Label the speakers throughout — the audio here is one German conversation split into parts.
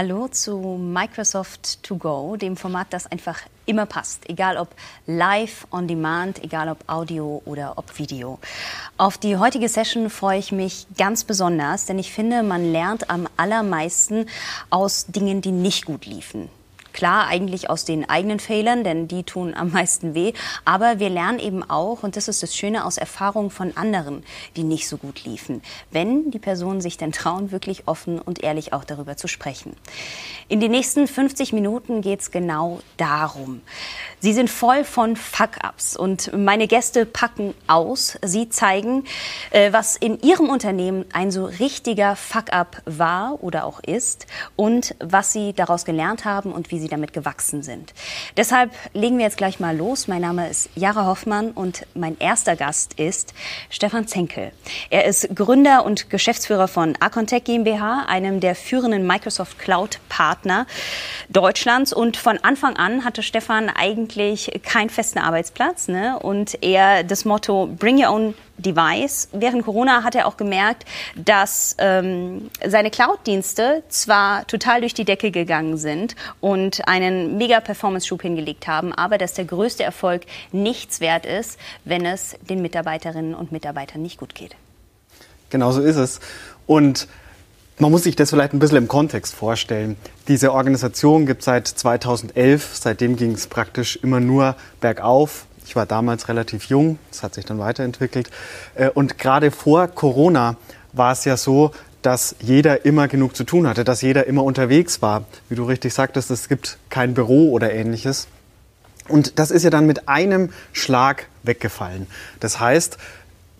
Speaker 1: Hallo zu Microsoft To Go, dem Format, das einfach immer passt, egal ob live, on demand, egal ob Audio oder ob Video. Auf die heutige Session freue ich mich ganz besonders, denn ich finde, man lernt am allermeisten aus Dingen, die nicht gut liefen. Klar, eigentlich aus den eigenen Fehlern, denn die tun am meisten weh. Aber wir lernen eben auch, und das ist das Schöne, aus Erfahrungen von anderen, die nicht so gut liefen. Wenn die Personen sich denn trauen, wirklich offen und ehrlich auch darüber zu sprechen. In den nächsten 50 Minuten geht es genau darum. Sie sind voll von Fuck-ups und meine Gäste packen aus. Sie zeigen, äh, was in ihrem Unternehmen ein so richtiger Fuck-up war oder auch ist und was sie daraus gelernt haben und wie sie damit gewachsen sind. Deshalb legen wir jetzt gleich mal los. Mein Name ist Jara Hoffmann und mein erster Gast ist Stefan Zenkel. Er ist Gründer und Geschäftsführer von Acontech GmbH, einem der führenden Microsoft Cloud Partner Deutschlands und von Anfang an hatte Stefan eigentlich keinen festen Arbeitsplatz ne? und eher das Motto Bring Your Own Device. Während Corona hat er auch gemerkt, dass ähm, seine Cloud-Dienste zwar total durch die Decke gegangen sind und einen mega Performance-Schub hingelegt haben, aber dass der größte Erfolg nichts wert ist, wenn es den Mitarbeiterinnen und Mitarbeitern nicht gut geht.
Speaker 2: Genau so ist es. Und man muss sich das vielleicht ein bisschen im Kontext vorstellen. Diese Organisation gibt es seit 2011. Seitdem ging es praktisch immer nur bergauf. Ich war damals relativ jung, das hat sich dann weiterentwickelt. Äh, und gerade vor Corona war es ja so, dass jeder immer genug zu tun hatte, dass jeder immer unterwegs war. Wie du richtig sagtest, es gibt kein Büro oder ähnliches. Und das ist ja dann mit einem Schlag weggefallen. Das heißt,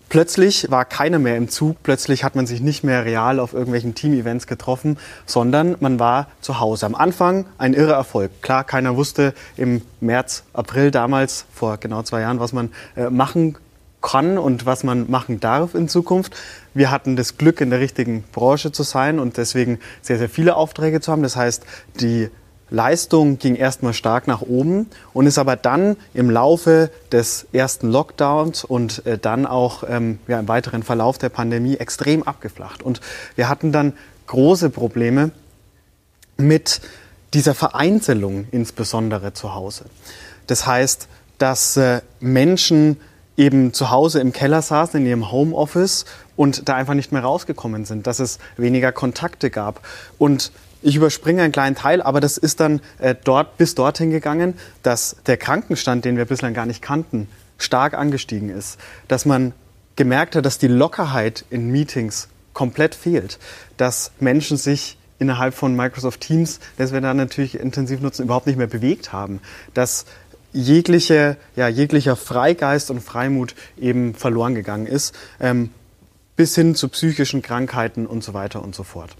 Speaker 2: Plötzlich war keiner mehr im Zug, plötzlich hat man sich nicht mehr real auf irgendwelchen Team-Events getroffen, sondern man war zu Hause. Am Anfang ein irrer Erfolg. Klar, keiner wusste im März, April damals, vor genau zwei Jahren, was man äh, machen kann und was man machen darf in Zukunft. Wir hatten das Glück, in der richtigen Branche zu sein und deswegen sehr, sehr viele Aufträge zu haben. Das heißt, die Leistung ging erstmal stark nach oben und ist aber dann im Laufe des ersten Lockdowns und äh, dann auch ähm, ja, im weiteren Verlauf der Pandemie extrem abgeflacht. Und wir hatten dann große Probleme mit dieser Vereinzelung insbesondere zu Hause. Das heißt, dass äh, Menschen eben zu Hause im Keller saßen, in ihrem Homeoffice und da einfach nicht mehr rausgekommen sind, dass es weniger Kontakte gab. Und ich überspringe einen kleinen Teil, aber das ist dann äh, dort bis dorthin gegangen, dass der Krankenstand, den wir bislang gar nicht kannten, stark angestiegen ist. Dass man gemerkt hat, dass die Lockerheit in Meetings komplett fehlt. Dass Menschen sich innerhalb von Microsoft Teams, das wir da natürlich intensiv nutzen, überhaupt nicht mehr bewegt haben. Dass jegliche, ja, jeglicher Freigeist und Freimut eben verloren gegangen ist, ähm, bis hin zu psychischen Krankheiten und so weiter und so fort.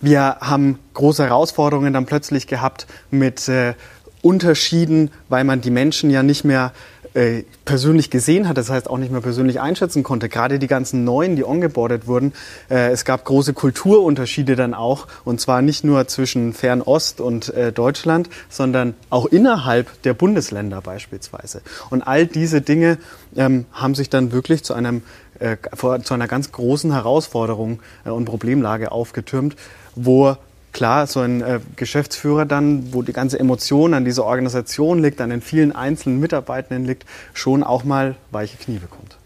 Speaker 2: Wir haben große Herausforderungen dann plötzlich gehabt mit äh, Unterschieden, weil man die Menschen ja nicht mehr äh, persönlich gesehen hat, das heißt auch nicht mehr persönlich einschätzen konnte. Gerade die ganzen Neuen, die ongeboardet wurden, äh, es gab große Kulturunterschiede dann auch, und zwar nicht nur zwischen Fernost und äh, Deutschland, sondern auch innerhalb der Bundesländer beispielsweise. Und all diese Dinge ähm, haben sich dann wirklich zu einem äh, zu einer ganz großen Herausforderung äh, und Problemlage aufgetürmt, wo klar so ein äh, Geschäftsführer dann, wo die ganze Emotion an dieser Organisation liegt, an den vielen einzelnen Mitarbeitenden liegt, schon auch mal weiche Knie bekommt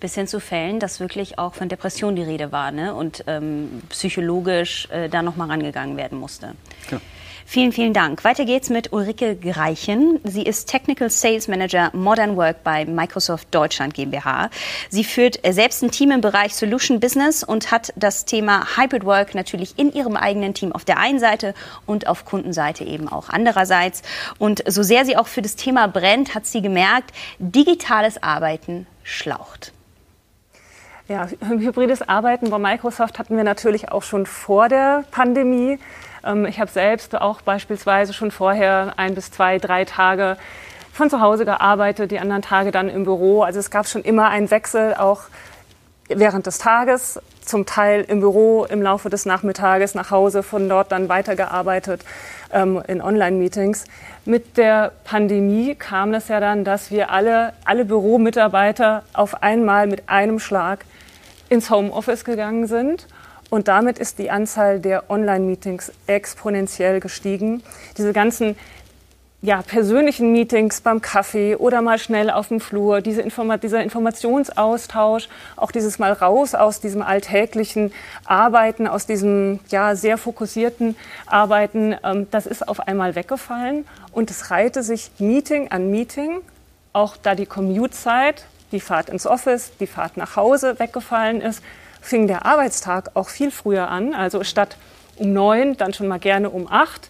Speaker 1: bis hin zu Fällen, dass wirklich auch von Depression die Rede war ne? und ähm, psychologisch äh, da nochmal rangegangen werden musste. Ja. Vielen, vielen Dank. Weiter geht's mit Ulrike Greichen. Sie ist Technical Sales Manager Modern Work bei Microsoft Deutschland GmbH. Sie führt selbst ein Team im Bereich Solution Business und hat das Thema Hybrid Work natürlich in ihrem eigenen Team auf der einen Seite und auf Kundenseite eben auch andererseits. Und so sehr sie auch für das Thema brennt, hat sie gemerkt, digitales Arbeiten schlaucht.
Speaker 3: Ja, hybrides Arbeiten bei Microsoft hatten wir natürlich auch schon vor der Pandemie. Ähm, ich habe selbst auch beispielsweise schon vorher ein bis zwei, drei Tage von zu Hause gearbeitet, die anderen Tage dann im Büro. Also es gab schon immer einen Wechsel, auch während des Tages, zum Teil im Büro, im Laufe des Nachmittages nach Hause, von dort dann weitergearbeitet ähm, in Online-Meetings. Mit der Pandemie kam es ja dann, dass wir alle, alle Büromitarbeiter auf einmal mit einem Schlag ins Homeoffice gegangen sind Und damit ist die Anzahl der Online-Meetings exponentiell gestiegen. Diese ganzen ja, persönlichen Meetings beim Kaffee oder mal schnell auf dem Flur, diese Informa dieser Informationsaustausch, auch dieses Mal raus aus diesem alltäglichen Arbeiten, aus diesem ja, sehr fokussierten Arbeiten, ähm, das ist auf einmal weggefallen und es reihte sich Meeting an Meeting, auch da die Commute-Zeit, die Fahrt ins Office, die Fahrt nach Hause weggefallen ist, fing der Arbeitstag auch viel früher an, also statt um neun, dann schon mal gerne um acht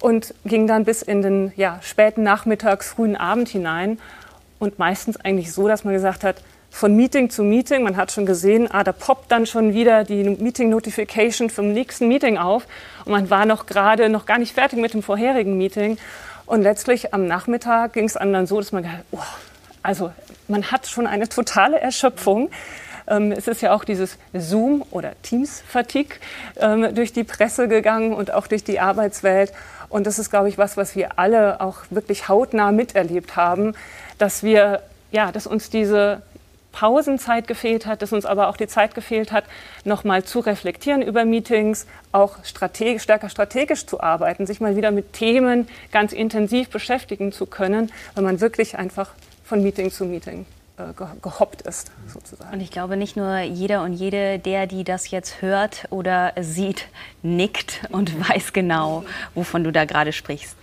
Speaker 3: und ging dann bis in den ja, späten Nachmittags, frühen Abend hinein. Und meistens eigentlich so, dass man gesagt hat, von Meeting zu Meeting, man hat schon gesehen, ah, da poppt dann schon wieder die Meeting-Notification vom nächsten Meeting auf. Und man war noch gerade noch gar nicht fertig mit dem vorherigen Meeting. Und letztlich am Nachmittag ging es dann so, dass man gedacht, oh, also man hat schon eine totale Erschöpfung. Ähm, es ist ja auch dieses Zoom- oder Teams-Fatigue ähm, durch die Presse gegangen und auch durch die Arbeitswelt. Und das ist, glaube ich, was, was wir alle auch wirklich hautnah miterlebt haben, dass wir, ja, dass uns diese Pausenzeit gefehlt hat, dass uns aber auch die Zeit gefehlt hat, nochmal zu reflektieren über Meetings, auch strategisch, stärker strategisch zu arbeiten, sich mal wieder mit Themen ganz intensiv beschäftigen zu können, weil man wirklich einfach von Meeting zu Meeting äh, gehoppt ist, sozusagen.
Speaker 1: Und ich glaube, nicht nur jeder und jede, der, die das jetzt hört oder sieht, nickt und weiß genau, wovon du da gerade sprichst.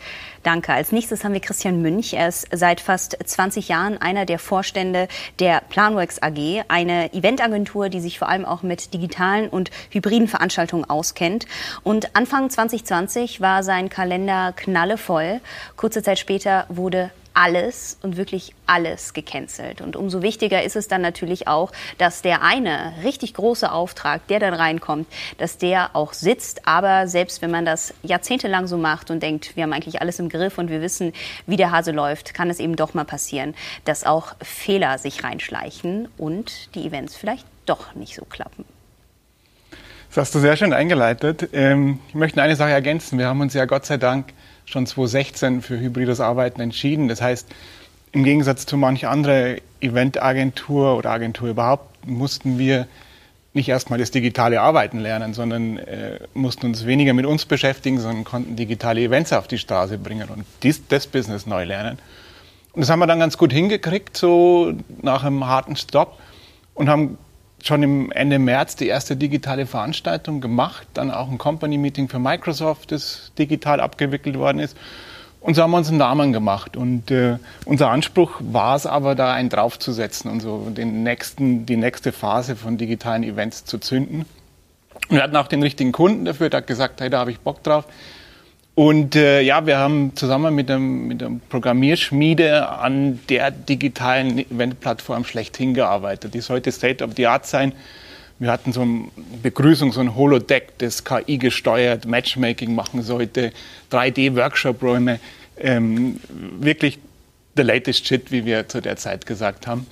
Speaker 1: Danke. Als nächstes haben wir Christian Münch. Er ist seit fast 20 Jahren einer der Vorstände der Planworks AG, eine Eventagentur, die sich vor allem auch mit digitalen und hybriden Veranstaltungen auskennt. Und Anfang 2020 war sein Kalender knallevoll. Kurze Zeit später wurde alles und wirklich alles gecancelt. Und umso wichtiger ist es dann natürlich auch, dass der eine richtig große Auftrag, der dann reinkommt, dass der auch sitzt. Aber selbst wenn man das jahrzehntelang so macht und denkt, wir haben eigentlich alles im Griff und wir wissen, wie der Hase läuft, kann es eben doch mal passieren, dass auch Fehler sich reinschleichen und die Events vielleicht doch nicht so klappen.
Speaker 4: Das hast du sehr schön eingeleitet. Ähm, ich möchte eine Sache ergänzen. Wir haben uns ja Gott sei Dank schon 2016 für hybrides Arbeiten entschieden. Das heißt, im Gegensatz zu manch andere Eventagentur oder Agentur überhaupt mussten wir nicht erstmal das digitale Arbeiten lernen, sondern äh, mussten uns weniger mit uns beschäftigen, sondern konnten digitale Events auf die Straße bringen und dies, das Business neu lernen. Und das haben wir dann ganz gut hingekriegt, so nach einem harten Stopp und haben schon im Ende März die erste digitale Veranstaltung gemacht, dann auch ein Company-Meeting für Microsoft, das digital abgewickelt worden ist. Und so haben wir uns einen Namen gemacht. Und äh, unser Anspruch war es aber, da einen draufzusetzen und so den nächsten, die nächste Phase von digitalen Events zu zünden. Und wir hatten auch den richtigen Kunden dafür, der hat gesagt, hey, da habe ich Bock drauf. Und äh, ja, wir haben zusammen mit, dem, mit der Programmierschmiede an der digitalen Eventplattform schlechthin gearbeitet. Die sollte State of the Art sein. Wir hatten so eine Begrüßung, so ein Holodeck, das KI gesteuert Matchmaking machen sollte, 3D-Workshop-Räume. Ähm, wirklich the latest shit, wie wir zu der Zeit gesagt haben.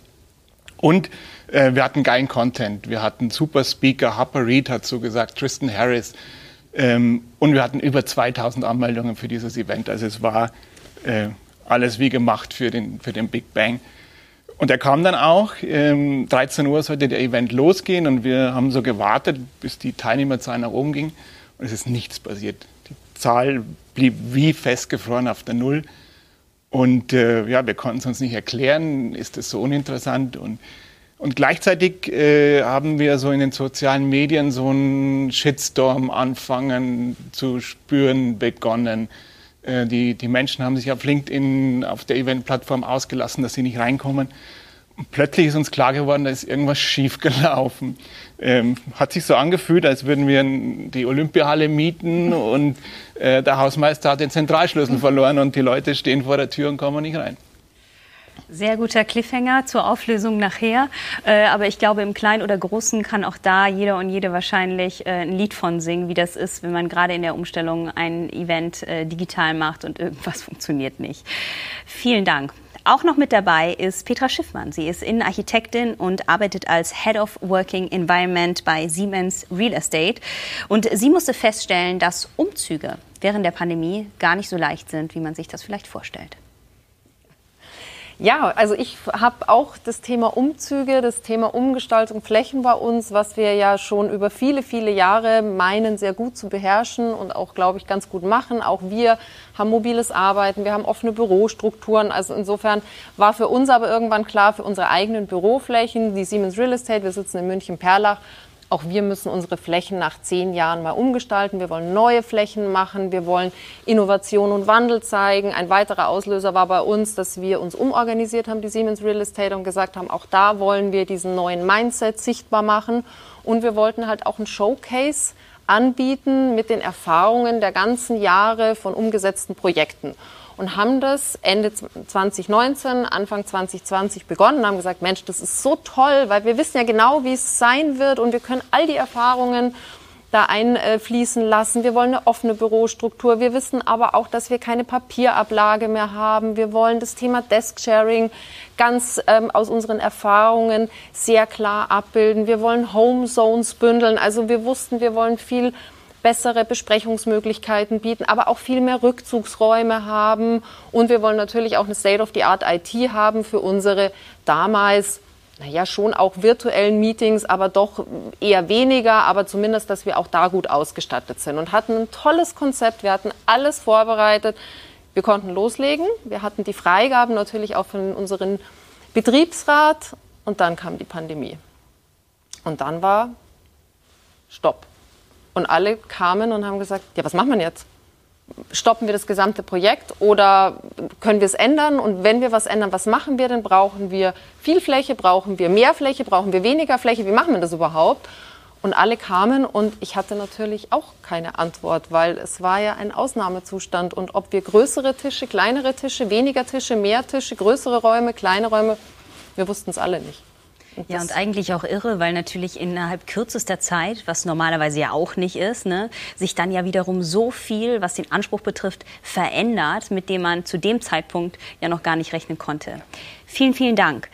Speaker 4: Und äh, wir hatten geilen Content. Wir hatten super Speaker, Harper Reed hat so gesagt, Tristan Harris, ähm, und wir hatten über 2000 Anmeldungen für dieses Event. Also es war äh, alles wie gemacht für den, für den Big Bang. Und er kam dann auch. Ähm, 13 Uhr sollte der Event losgehen und wir haben so gewartet, bis die Teilnehmerzahl nach oben ging. Und es ist nichts passiert. Die Zahl blieb wie festgefroren auf der Null. Und äh, ja, wir konnten es uns nicht erklären, ist das so uninteressant. Und und gleichzeitig äh, haben wir so in den sozialen Medien so einen Shitstorm anfangen zu spüren begonnen. Äh, die, die Menschen haben sich auf LinkedIn, auf der Event-Plattform ausgelassen, dass sie nicht reinkommen. Und plötzlich ist uns klar geworden, da ist irgendwas schiefgelaufen. Ähm, hat sich so angefühlt, als würden wir die Olympiahalle mieten und äh, der Hausmeister hat den Zentralschlüssel verloren und die Leute stehen vor der Tür und kommen nicht rein.
Speaker 1: Sehr guter Cliffhanger zur Auflösung nachher. Äh, aber ich glaube, im Kleinen oder Großen kann auch da jeder und jede wahrscheinlich äh, ein Lied von singen, wie das ist, wenn man gerade in der Umstellung ein Event äh, digital macht und irgendwas funktioniert nicht. Vielen Dank. Auch noch mit dabei ist Petra Schiffmann. Sie ist Innenarchitektin und arbeitet als Head of Working Environment bei Siemens Real Estate. Und sie musste feststellen, dass Umzüge während der Pandemie gar nicht so leicht sind, wie man sich das vielleicht vorstellt.
Speaker 5: Ja, also ich habe auch das Thema Umzüge, das Thema Umgestaltung Flächen bei uns, was wir ja schon über viele, viele Jahre meinen, sehr gut zu beherrschen und auch, glaube ich, ganz gut machen. Auch wir haben mobiles Arbeiten, wir haben offene Bürostrukturen. Also insofern war für uns aber irgendwann klar, für unsere eigenen Büroflächen, die Siemens Real Estate, wir sitzen in München-Perlach, auch wir müssen unsere Flächen nach zehn Jahren mal umgestalten. Wir wollen neue Flächen machen. Wir wollen Innovation und Wandel zeigen. Ein weiterer Auslöser war bei uns, dass wir uns umorganisiert haben, die Siemens Real Estate, und gesagt haben, auch da wollen wir diesen neuen Mindset sichtbar machen. Und wir wollten halt auch ein Showcase anbieten mit den Erfahrungen der ganzen Jahre von umgesetzten Projekten und haben das Ende 2019, Anfang 2020 begonnen und haben gesagt, Mensch, das ist so toll, weil wir wissen ja genau, wie es sein wird und wir können all die Erfahrungen da einfließen lassen. Wir wollen eine offene Bürostruktur. Wir wissen aber auch, dass wir keine Papierablage mehr haben. Wir wollen das Thema Desk-Sharing ganz ähm, aus unseren Erfahrungen sehr klar abbilden. Wir wollen Home Zones bündeln. Also wir wussten, wir wollen viel bessere Besprechungsmöglichkeiten bieten, aber auch viel mehr Rückzugsräume haben. Und wir wollen natürlich auch eine State-of-the-Art IT haben für unsere damals naja, schon auch virtuellen Meetings, aber doch eher weniger, aber zumindest, dass wir auch da gut ausgestattet sind und hatten ein tolles Konzept. Wir hatten alles vorbereitet. Wir konnten loslegen. Wir hatten die Freigaben natürlich auch von unserem Betriebsrat und dann kam die Pandemie. Und dann war Stopp. Und alle kamen und haben gesagt, ja, was machen wir jetzt? Stoppen wir das gesamte Projekt oder können wir es ändern? Und wenn wir was ändern, was machen wir denn? Brauchen wir viel Fläche? Brauchen wir mehr Fläche? Brauchen wir weniger Fläche? Wie machen wir das überhaupt? Und alle kamen und ich hatte natürlich auch keine Antwort, weil es war ja ein Ausnahmezustand. Und ob wir größere Tische, kleinere Tische, weniger Tische, mehr Tische, größere Räume, kleine Räume, wir wussten es alle nicht.
Speaker 1: Ja, und eigentlich auch irre, weil natürlich innerhalb kürzester Zeit, was normalerweise ja auch nicht ist, ne, sich dann ja wiederum so viel, was den Anspruch betrifft, verändert, mit dem man zu dem Zeitpunkt ja noch gar nicht rechnen konnte. Vielen, vielen Dank.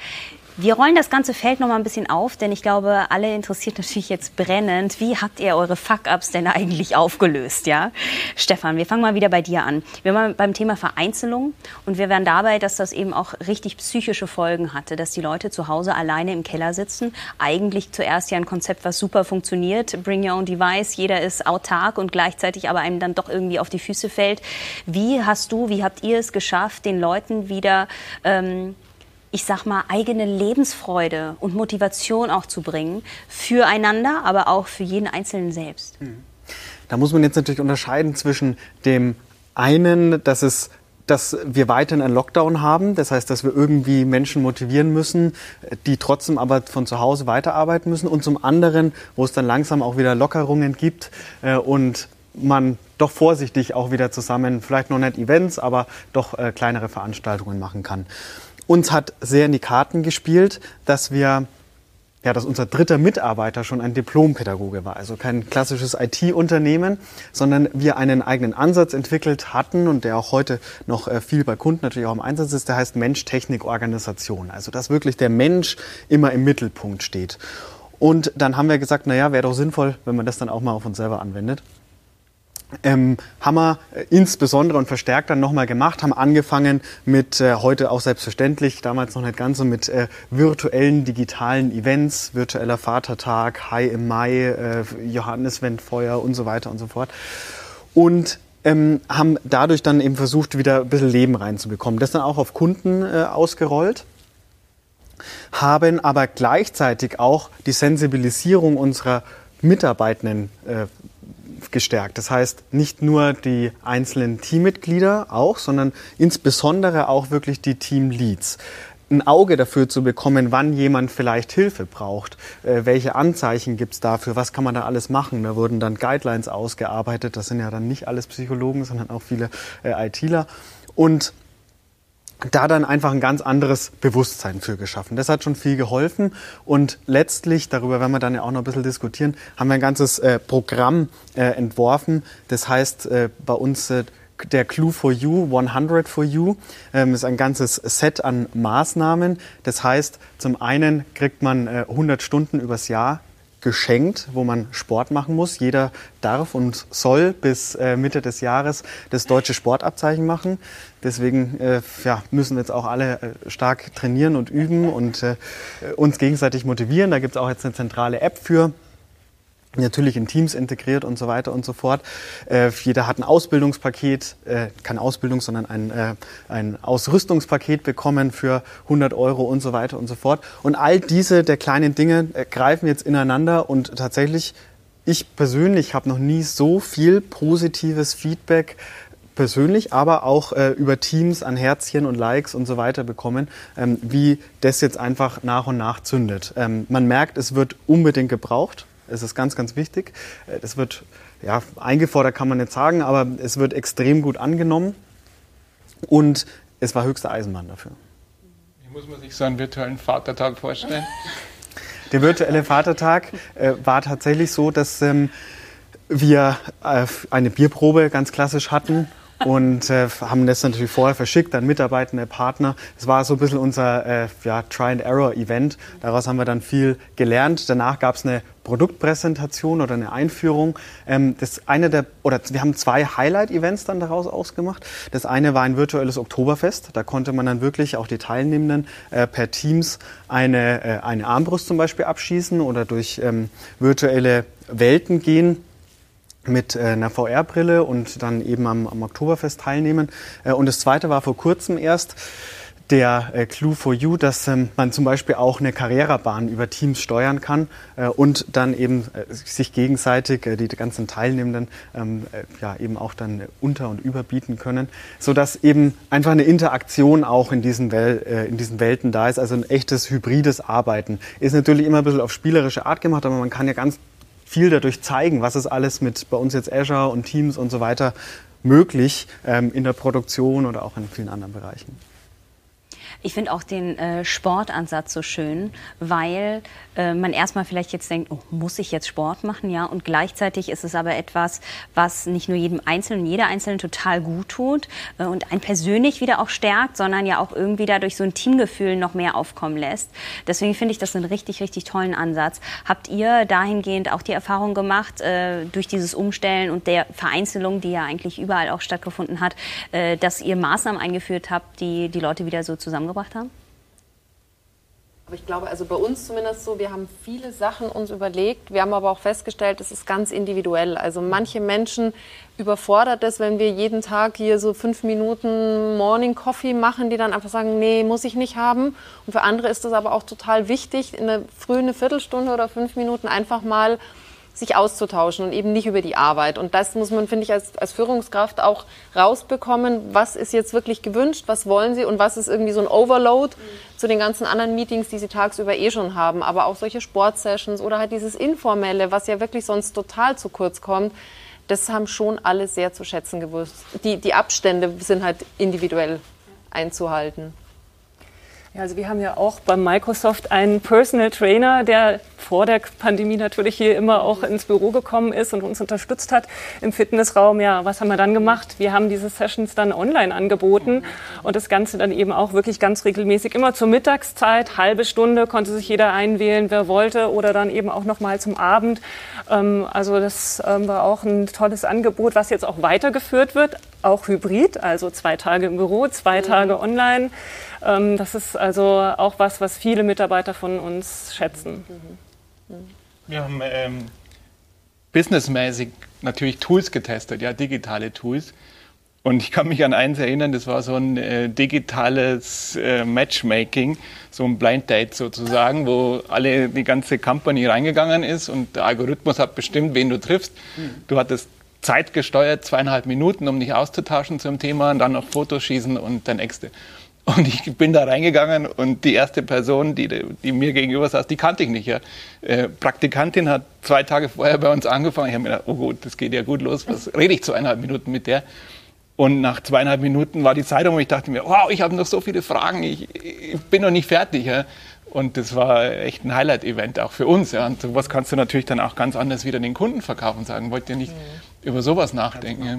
Speaker 1: Wir rollen das ganze Feld noch mal ein bisschen auf, denn ich glaube, alle interessiert natürlich jetzt brennend, wie habt ihr eure Fuck-ups denn eigentlich aufgelöst, ja? Stefan, wir fangen mal wieder bei dir an. Wir waren beim Thema Vereinzelung und wir wären dabei, dass das eben auch richtig psychische Folgen hatte, dass die Leute zu Hause alleine im Keller sitzen. Eigentlich zuerst ja ein Konzept, was super funktioniert, Bring Your Own Device, jeder ist autark und gleichzeitig aber einem dann doch irgendwie auf die Füße fällt. Wie hast du, wie habt ihr es geschafft, den Leuten wieder ähm, ich sag mal, eigene Lebensfreude und Motivation auch zu bringen, füreinander, aber auch für jeden Einzelnen selbst. Hm.
Speaker 2: Da muss man jetzt natürlich unterscheiden zwischen dem einen, dass es dass wir weiterhin einen Lockdown haben. Das heißt, dass wir irgendwie Menschen motivieren müssen, die trotzdem aber von zu Hause weiterarbeiten müssen. Und zum anderen, wo es dann langsam auch wieder Lockerungen gibt äh, und man doch vorsichtig auch wieder zusammen, vielleicht noch nicht Events, aber doch äh, kleinere Veranstaltungen machen kann. Uns hat sehr in die Karten gespielt, dass wir ja, dass unser dritter Mitarbeiter schon ein Diplompädagoge war, also kein klassisches IT-Unternehmen, sondern wir einen eigenen Ansatz entwickelt hatten und der auch heute noch äh, viel bei Kunden natürlich auch im Einsatz ist, der heißt Mensch-Technik-Organisation. Also dass wirklich der Mensch immer im Mittelpunkt steht. Und dann haben wir gesagt, naja, wäre doch sinnvoll, wenn man das dann auch mal auf uns selber anwendet ähm, haben wir äh, insbesondere und verstärkt dann nochmal gemacht, haben angefangen mit äh, heute auch selbstverständlich, damals noch nicht ganz so mit äh, virtuellen digitalen Events, virtueller Vatertag, Hai im Mai, äh, Johanneswendfeuer und so weiter und so fort. Und ähm, haben dadurch dann eben versucht, wieder ein bisschen Leben reinzubekommen. Das dann auch auf Kunden äh, ausgerollt haben aber gleichzeitig auch die Sensibilisierung unserer Mitarbeitenden äh, gestärkt. Das heißt, nicht nur die einzelnen Teammitglieder auch, sondern insbesondere auch wirklich die Teamleads ein Auge dafür zu bekommen, wann jemand vielleicht Hilfe braucht, äh, welche Anzeichen gibt es dafür, was kann man da alles machen. Da wurden dann Guidelines ausgearbeitet, das sind ja dann nicht alles Psychologen, sondern auch viele äh, ITler. Und da dann einfach ein ganz anderes Bewusstsein für geschaffen. Das hat schon viel geholfen und letztlich, darüber werden wir dann ja auch noch ein bisschen diskutieren, haben wir ein ganzes äh, Programm äh, entworfen. Das heißt äh, bei uns äh, der Clue for You, 100 for You, ähm, ist ein ganzes Set an Maßnahmen. Das heißt, zum einen kriegt man 100 äh, Stunden übers Jahr geschenkt, wo man Sport machen muss. Jeder darf und soll bis äh, Mitte des Jahres das deutsche Sportabzeichen machen. Deswegen äh, ja, müssen jetzt auch alle äh, stark trainieren und üben und äh, uns gegenseitig motivieren. Da gibt es auch jetzt eine zentrale App für natürlich in Teams integriert und so weiter und so fort. Äh, jeder hat ein Ausbildungspaket, äh, kein Ausbildungs-, sondern ein, äh, ein Ausrüstungspaket bekommen für 100 Euro und so weiter und so fort. Und all diese der kleinen Dinge äh, greifen jetzt ineinander und tatsächlich, ich persönlich habe noch nie so viel positives Feedback persönlich, aber auch äh, über Teams an Herzchen und Likes und so weiter bekommen, ähm, wie das jetzt einfach nach und nach zündet. Ähm, man merkt, es wird unbedingt gebraucht. Es ist ganz, ganz wichtig. Äh, das wird ja, eingefordert, kann man nicht sagen, aber es wird extrem gut angenommen. Und es war höchste Eisenbahn dafür.
Speaker 4: Wie muss man sich so einen virtuellen Vatertag vorstellen?
Speaker 2: Der virtuelle Vatertag äh, war tatsächlich so, dass ähm, wir äh, eine Bierprobe ganz klassisch hatten und äh, haben das natürlich vorher verschickt an mitarbeitende Partner. Es war so ein bisschen unser äh, ja, Try-and-Error-Event. Daraus haben wir dann viel gelernt. Danach gab es eine Produktpräsentation oder eine Einführung. Ähm, das eine der, oder wir haben zwei Highlight-Events dann daraus ausgemacht. Das eine war ein virtuelles Oktoberfest. Da konnte man dann wirklich auch die Teilnehmenden äh, per Teams eine, äh, eine Armbrust zum Beispiel abschießen oder durch ähm, virtuelle Welten gehen mit äh, einer VR-Brille und dann eben am, am Oktoberfest teilnehmen. Und das zweite war vor kurzem erst der äh, Clue for You, dass ähm, man zum Beispiel auch eine Karrierebahn über Teams steuern kann äh, und dann eben äh, sich gegenseitig äh, die ganzen Teilnehmenden ähm, äh, ja eben auch dann unter und überbieten können, so dass eben einfach eine Interaktion auch in diesen, Wel äh, in diesen Welten da ist, also ein echtes hybrides Arbeiten. Ist natürlich immer ein bisschen auf spielerische Art gemacht, aber man kann ja ganz viel dadurch zeigen, was ist alles mit bei uns jetzt Azure und Teams und so weiter möglich ähm, in der Produktion oder auch in vielen anderen Bereichen.
Speaker 1: Ich finde auch den äh, Sportansatz so schön, weil äh, man erstmal vielleicht jetzt denkt, oh, muss ich jetzt Sport machen? Ja, und gleichzeitig ist es aber etwas, was nicht nur jedem Einzelnen, jeder Einzelnen total gut tut äh, und einen persönlich wieder auch stärkt, sondern ja auch irgendwie dadurch so ein Teamgefühl noch mehr aufkommen lässt. Deswegen finde ich das einen richtig, richtig tollen Ansatz. Habt ihr dahingehend auch die Erfahrung gemacht, äh, durch dieses Umstellen und der Vereinzelung, die ja eigentlich überall auch stattgefunden hat, äh, dass ihr Maßnahmen eingeführt habt, die die Leute wieder so zusammen zusammengebracht haben?
Speaker 5: Aber ich glaube, also bei uns zumindest so, wir haben viele Sachen uns überlegt. Wir haben aber auch festgestellt, es ist ganz individuell. Also manche Menschen überfordert es, wenn wir jeden Tag hier so fünf Minuten Morning Coffee machen, die dann einfach sagen, nee, muss ich nicht haben. Und für andere ist es aber auch total wichtig, in der früh eine Viertelstunde oder fünf Minuten einfach mal sich auszutauschen und eben nicht über die Arbeit. Und das muss man, finde ich, als, als Führungskraft auch rausbekommen, was ist jetzt wirklich gewünscht, was wollen Sie und was ist irgendwie so ein Overload mhm. zu den ganzen anderen Meetings, die Sie tagsüber eh schon haben. Aber auch solche Sportsessions oder halt dieses Informelle, was ja wirklich sonst total zu kurz kommt, das haben schon alle sehr zu schätzen gewusst. Die, die Abstände sind halt individuell einzuhalten.
Speaker 3: Ja, also wir haben ja auch bei Microsoft einen Personal Trainer, der vor der Pandemie natürlich hier immer auch ins Büro gekommen ist und uns unterstützt hat im Fitnessraum. Ja, was haben wir dann gemacht? Wir haben diese Sessions dann online angeboten und das Ganze dann eben auch wirklich ganz regelmäßig immer zur Mittagszeit, halbe Stunde konnte sich jeder einwählen, wer wollte oder dann eben auch noch mal zum Abend. Ähm, also das ähm, war auch ein tolles Angebot, was jetzt auch weitergeführt wird, auch hybrid, also zwei Tage im Büro, zwei Tage online. Ähm, das ist also auch was, was viele Mitarbeiter von uns schätzen.
Speaker 4: Wir haben ähm, businessmäßig natürlich Tools getestet, ja, digitale Tools. Und ich kann mich an eins erinnern, das war so ein äh, digitales äh, Matchmaking, so ein Blind Date sozusagen, wo alle, die ganze Company reingegangen ist und der Algorithmus hat bestimmt, wen du triffst. Du hattest zeitgesteuert zweieinhalb Minuten, um dich auszutauschen zum Thema und dann noch Fotos schießen und der nächste. Und ich bin da reingegangen und die erste Person, die, die mir gegenüber saß, die kannte ich nicht. Ja. Äh, Praktikantin hat zwei Tage vorher bei uns angefangen. Ich habe mir gedacht, oh gut, das geht ja gut los. Was rede ich zweieinhalb Minuten mit der? Und nach zweieinhalb Minuten war die Zeit um und ich dachte mir, wow, ich habe noch so viele Fragen, ich, ich bin noch nicht fertig. Ja. Und das war echt ein Highlight-Event auch für uns. Ja. Und sowas kannst du natürlich dann auch ganz anders wieder den Kunden verkaufen und sagen, wollt ihr nicht mhm. über sowas nachdenken? Ja.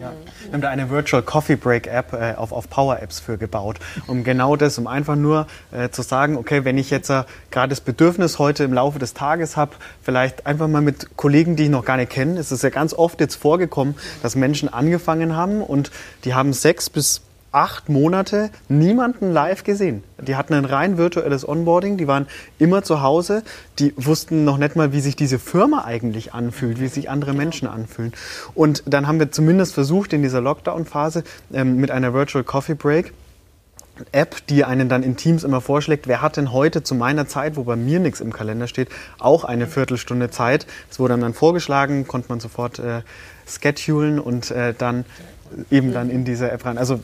Speaker 2: Ja. Wir haben da eine Virtual Coffee Break App äh, auf, auf Power Apps für gebaut, um genau das, um einfach nur äh, zu sagen, okay, wenn ich jetzt äh, gerade das Bedürfnis heute im Laufe des Tages habe, vielleicht einfach mal mit Kollegen, die ich noch gar nicht kenne, es ist ja ganz oft jetzt vorgekommen, dass Menschen angefangen haben und die haben sechs bis acht Monate niemanden live gesehen. Die hatten ein rein virtuelles Onboarding, die waren immer zu Hause, die wussten noch nicht mal, wie sich diese Firma eigentlich anfühlt, wie sich andere Menschen anfühlen. Und dann haben wir zumindest versucht, in dieser Lockdown-Phase ähm, mit einer Virtual Coffee Break, App, die einen dann in Teams immer vorschlägt, wer hat denn heute zu meiner Zeit, wo bei mir nichts im Kalender steht, auch eine Viertelstunde Zeit. Das wurde dann vorgeschlagen, konnte man sofort äh, schedulen und äh, dann eben dann in diese App rein. Also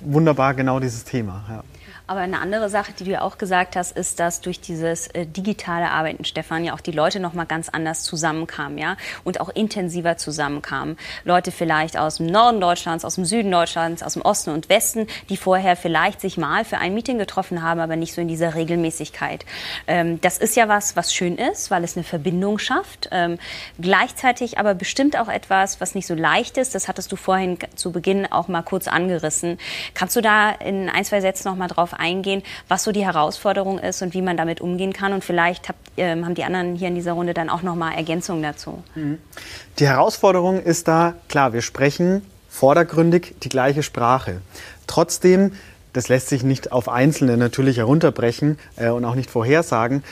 Speaker 2: wunderbar genau dieses Thema. Ja.
Speaker 1: Aber eine andere Sache, die du ja auch gesagt hast, ist, dass durch dieses äh, digitale Arbeiten, Stefan, ja auch die Leute noch mal ganz anders zusammenkamen, ja, und auch intensiver zusammenkamen. Leute vielleicht aus dem Norden Deutschlands, aus dem Süden Deutschlands, aus dem Osten und Westen, die vorher vielleicht sich mal für ein Meeting getroffen haben, aber nicht so in dieser Regelmäßigkeit. Ähm, das ist ja was, was schön ist, weil es eine Verbindung schafft. Ähm, gleichzeitig aber bestimmt auch etwas, was nicht so leicht ist. Das hattest du vorhin zu Beginn auch mal kurz angerissen. Kannst du da in ein, zwei Sätzen noch mal drauf eingehen, was so die Herausforderung ist und wie man damit umgehen kann. Und vielleicht habt, äh, haben die anderen hier in dieser Runde dann auch noch mal Ergänzungen dazu.
Speaker 2: Mhm. Die Herausforderung ist da, klar, wir sprechen vordergründig die gleiche Sprache. Trotzdem, das lässt sich nicht auf Einzelne natürlich herunterbrechen äh, und auch nicht vorhersagen,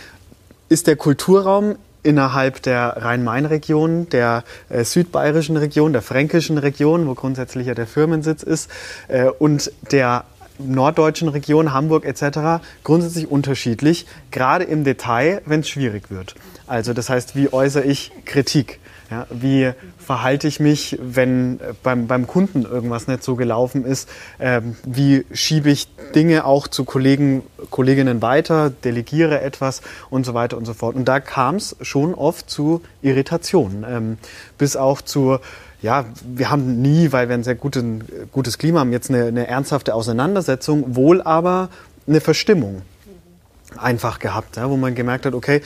Speaker 2: ist der Kulturraum innerhalb der Rhein-Main-Region, der äh, südbayerischen Region, der fränkischen Region, wo grundsätzlich ja der Firmensitz ist, äh, und der norddeutschen Region, Hamburg etc. grundsätzlich unterschiedlich, gerade im Detail, wenn es schwierig wird. Also das heißt, wie äußere ich Kritik? Ja, wie verhalte ich mich, wenn beim, beim Kunden irgendwas nicht so gelaufen ist? Ähm, wie schiebe ich Dinge auch zu Kollegen, Kolleginnen weiter, delegiere etwas und so weiter und so fort. Und da kam es schon oft zu Irritationen, ähm, bis auch zu ja, wir haben nie, weil wir ein sehr guten, gutes Klima haben, jetzt eine, eine ernsthafte Auseinandersetzung, wohl aber eine Verstimmung einfach gehabt, ja, wo man gemerkt hat, okay,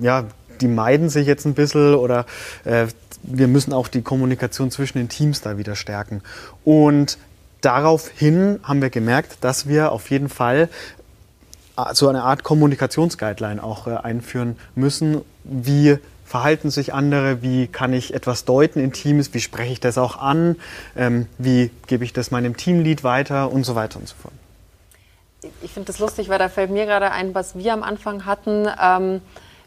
Speaker 2: ja, die meiden sich jetzt ein bisschen oder äh, wir müssen auch die Kommunikation zwischen den Teams da wieder stärken. Und daraufhin haben wir gemerkt, dass wir auf jeden Fall äh, so eine Art Kommunikationsguideline auch äh, einführen müssen, wie verhalten sich andere, wie kann ich etwas deuten in Teams, wie spreche ich das auch an, ähm, wie gebe ich das meinem Teamlead weiter und so weiter und so fort.
Speaker 5: Ich finde das lustig, weil da fällt mir gerade ein, was wir am Anfang hatten. Ähm,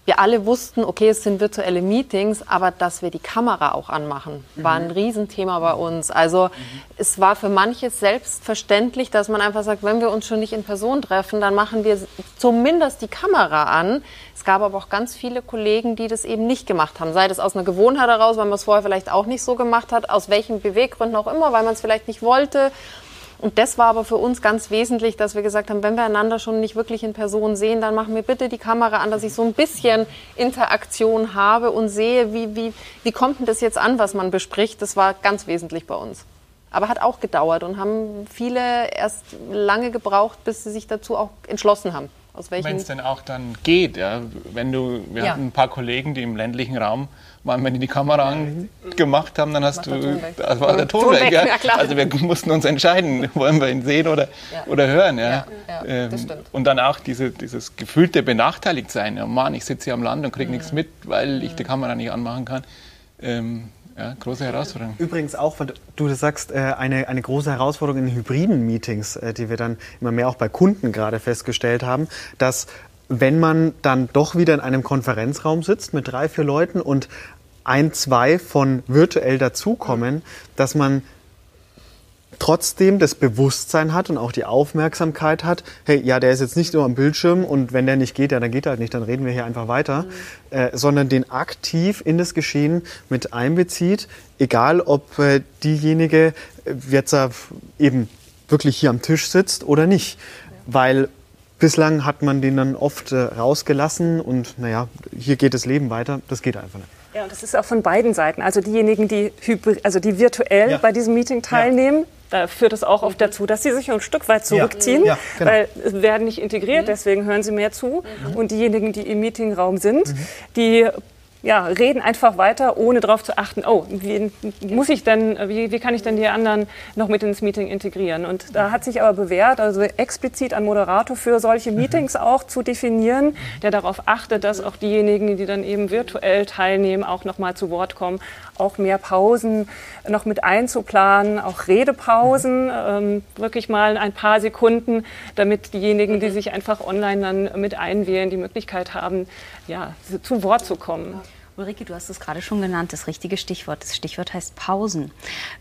Speaker 5: wir alle wussten, okay, es sind virtuelle Meetings, aber dass wir die Kamera auch anmachen, war ein mhm. Riesenthema bei uns. Also mhm. es war für manche selbstverständlich, dass man einfach sagt, wenn wir uns schon nicht in Person treffen, dann machen wir zumindest die Kamera an. Es gab aber auch ganz viele Kollegen, die das eben nicht gemacht haben. Sei das aus einer Gewohnheit heraus, weil man es vorher vielleicht auch nicht so gemacht hat, aus welchen Beweggründen auch immer, weil man es vielleicht nicht wollte und das war aber für uns ganz wesentlich, dass wir gesagt haben, wenn wir einander schon nicht wirklich in Person sehen, dann machen wir bitte die Kamera an, dass ich so ein bisschen Interaktion habe und sehe, wie, wie, wie kommt denn das jetzt an, was man bespricht. Das war ganz wesentlich bei uns. Aber hat auch gedauert und haben viele erst lange gebraucht, bis sie sich dazu auch entschlossen haben.
Speaker 4: Wenn es denn auch dann geht, ja, wenn du, wir ja. hatten ein paar Kollegen, die im ländlichen Raum wenn die die Kamera angemacht haben, dann hast du, das war der Ton, Ton weg. Ja. Ja, also wir mussten uns entscheiden, wollen wir ihn sehen oder, oder hören. Ja. Ähm, und dann auch diese, dieses gefühlte Benachteiligtsein. Ja, Mann, ich sitze hier am Land und kriege mhm. nichts mit, weil ich die Kamera nicht anmachen kann. Ähm, ja, große Herausforderung.
Speaker 2: Übrigens auch, weil du das sagst, äh, eine, eine große Herausforderung in hybriden Meetings, äh, die wir dann immer mehr auch bei Kunden gerade festgestellt haben, dass wenn man dann doch wieder in einem Konferenzraum sitzt mit drei, vier Leuten und ein, zwei von virtuell dazukommen, dass man trotzdem das Bewusstsein hat und auch die Aufmerksamkeit hat, hey, ja, der ist jetzt nicht nur am Bildschirm und wenn der nicht geht, ja, dann geht er halt nicht, dann reden wir hier einfach weiter, mhm. äh, sondern den aktiv in das Geschehen mit einbezieht, egal ob äh, diejenige äh, jetzt äh, eben wirklich hier am Tisch sitzt oder nicht, weil bislang hat man den dann oft äh, rausgelassen und naja, hier geht das Leben weiter, das geht einfach nicht.
Speaker 3: Ja, und das ist auch von beiden Seiten. Also diejenigen, die, also die virtuell ja. bei diesem Meeting teilnehmen, ja. da führt es auch oft dazu, dass sie sich ein Stück weit zurückziehen, ja. genau. weil es werden nicht integriert, mhm. deswegen hören sie mehr zu. Mhm. Und diejenigen, die im Meetingraum sind, mhm. die ja, reden einfach weiter, ohne darauf zu achten, oh, wie muss ich denn, wie, wie kann ich denn die anderen noch mit ins Meeting integrieren? Und da hat sich aber bewährt, also explizit ein Moderator für solche mhm. Meetings auch zu definieren, der darauf achtet, dass auch diejenigen, die dann eben virtuell teilnehmen, auch noch mal zu Wort kommen, auch mehr Pausen noch mit einzuplanen, auch Redepausen, mhm. ähm, wirklich mal ein paar Sekunden, damit diejenigen, die mhm. sich einfach online dann mit einwählen, die Möglichkeit haben, ja, zu Wort zu kommen.
Speaker 1: Ulrike, du hast es gerade schon genannt, das richtige Stichwort. Das Stichwort heißt Pausen.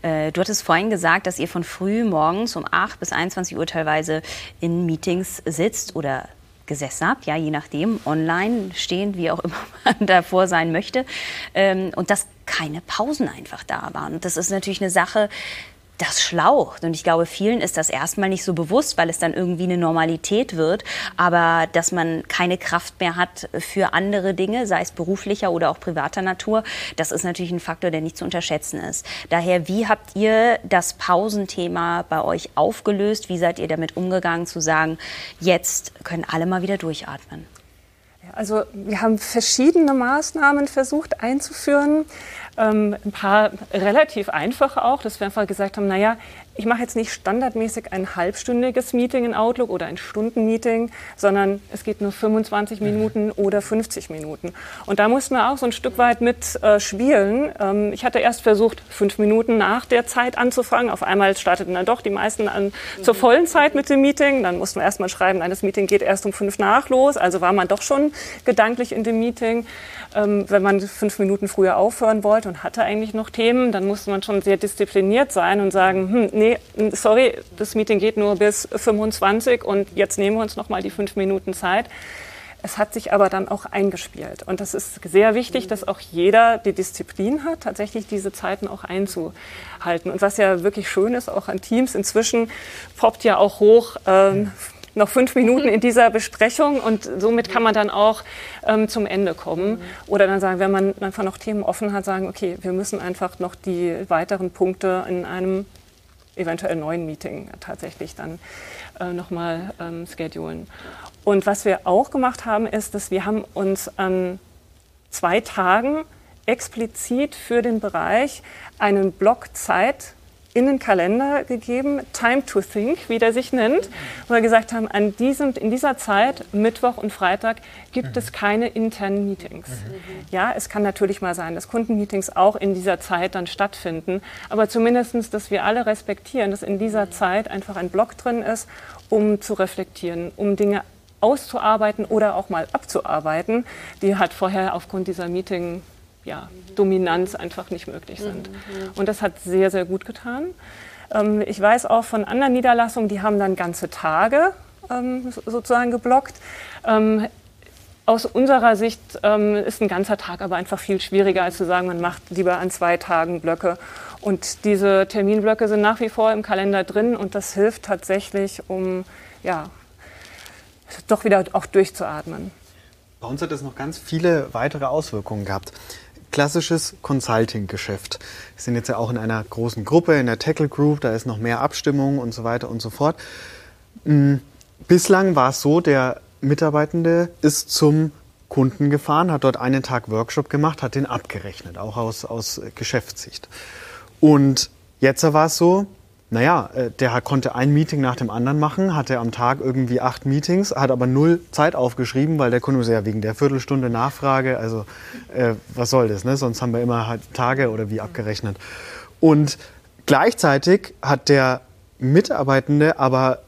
Speaker 1: Äh, du hattest vorhin gesagt, dass ihr von früh morgens um 8 bis 21 Uhr teilweise in Meetings sitzt oder gesessen habt, ja, je nachdem, online, stehend, wie auch immer man davor sein möchte. Ähm, und dass keine Pausen einfach da waren. Und das ist natürlich eine Sache, das schlaucht. Und ich glaube, vielen ist das erstmal nicht so bewusst, weil es dann irgendwie eine Normalität wird. Aber dass man keine Kraft mehr hat für andere Dinge, sei es beruflicher oder auch privater Natur, das ist natürlich ein Faktor, der nicht zu unterschätzen ist. Daher, wie habt ihr das Pausenthema bei euch aufgelöst? Wie seid ihr damit umgegangen, zu sagen, jetzt können alle mal wieder durchatmen?
Speaker 3: Also wir haben verschiedene Maßnahmen versucht einzuführen. Ähm, ein paar relativ einfache auch, dass wir einfach gesagt haben, naja, ich mache jetzt nicht standardmäßig ein halbstündiges Meeting in Outlook oder ein Stundenmeeting, sondern es geht nur 25 Minuten oder 50 Minuten. Und da mussten wir auch so ein Stück weit mit äh, spielen. Ähm, ich hatte erst versucht, fünf Minuten nach der Zeit anzufangen. Auf einmal starteten dann doch die meisten an zur vollen Zeit mit dem Meeting. Dann mussten wir erst mal schreiben, nein, das Meeting geht erst um fünf nach los. Also war man doch schon gedanklich in dem Meeting. Ähm, wenn man fünf Minuten früher aufhören wollte und hatte eigentlich noch Themen, dann musste man schon sehr diszipliniert sein und sagen, hm, nee, sorry, das Meeting geht nur bis 25 und jetzt nehmen wir uns noch mal die fünf Minuten Zeit. Es hat sich aber dann auch eingespielt. Und das ist sehr wichtig, dass auch jeder die Disziplin hat, tatsächlich diese Zeiten auch einzuhalten. Und was ja wirklich schön ist, auch an Teams, inzwischen poppt ja auch hoch, ähm, noch fünf Minuten in dieser Besprechung und somit kann man dann auch ähm, zum Ende kommen. Oder dann sagen, wenn man einfach noch Themen offen hat, sagen, okay, wir müssen einfach noch die weiteren Punkte in einem eventuell neuen Meeting tatsächlich dann äh, nochmal ähm, schedulen. Und was wir auch gemacht haben, ist, dass wir haben uns an zwei Tagen explizit für den Bereich einen Block Zeit in den Kalender gegeben, Time to Think, wie der sich nennt, wo wir gesagt haben, an diesem, in dieser Zeit, Mittwoch und Freitag, gibt es keine internen Meetings. Ja, es kann natürlich mal sein, dass Kundenmeetings auch in dieser Zeit dann stattfinden, aber zumindest, dass wir alle respektieren, dass in dieser Zeit einfach ein Block drin ist, um zu reflektieren, um Dinge auszuarbeiten oder auch mal abzuarbeiten, die halt vorher aufgrund dieser Meeting ja, Dominanz einfach nicht möglich sind. Und das hat sehr, sehr gut getan. Ähm, ich weiß auch von anderen Niederlassungen, die haben dann ganze Tage ähm, sozusagen geblockt. Ähm, aus unserer Sicht ist ein ganzer Tag aber einfach viel schwieriger, als zu sagen, man macht lieber an zwei Tagen Blöcke. Und diese Terminblöcke sind nach wie vor im Kalender drin und das hilft tatsächlich, um ja, doch wieder auch durchzuatmen.
Speaker 2: Bei uns hat es noch ganz viele weitere Auswirkungen gehabt klassisches Consulting-Geschäft. Wir sind jetzt ja auch in einer großen Gruppe, in der Tackle Group, da ist noch mehr Abstimmung und so weiter und so fort. Mm, bislang war es so, der Mitarbeitende ist zum Kunden gefahren, hat dort einen Tag Workshop gemacht, hat den abgerechnet, auch aus, aus Geschäftssicht. Und jetzt war es so, naja, äh, der konnte ein Meeting nach dem anderen machen, hatte am Tag irgendwie acht Meetings, hat aber null Zeit aufgeschrieben, weil der Kunde ja wegen der Viertelstunde Nachfrage, also äh, was soll das, ne? sonst haben wir immer halt Tage oder wie abgerechnet. Und gleichzeitig hat der Mitarbeitende aber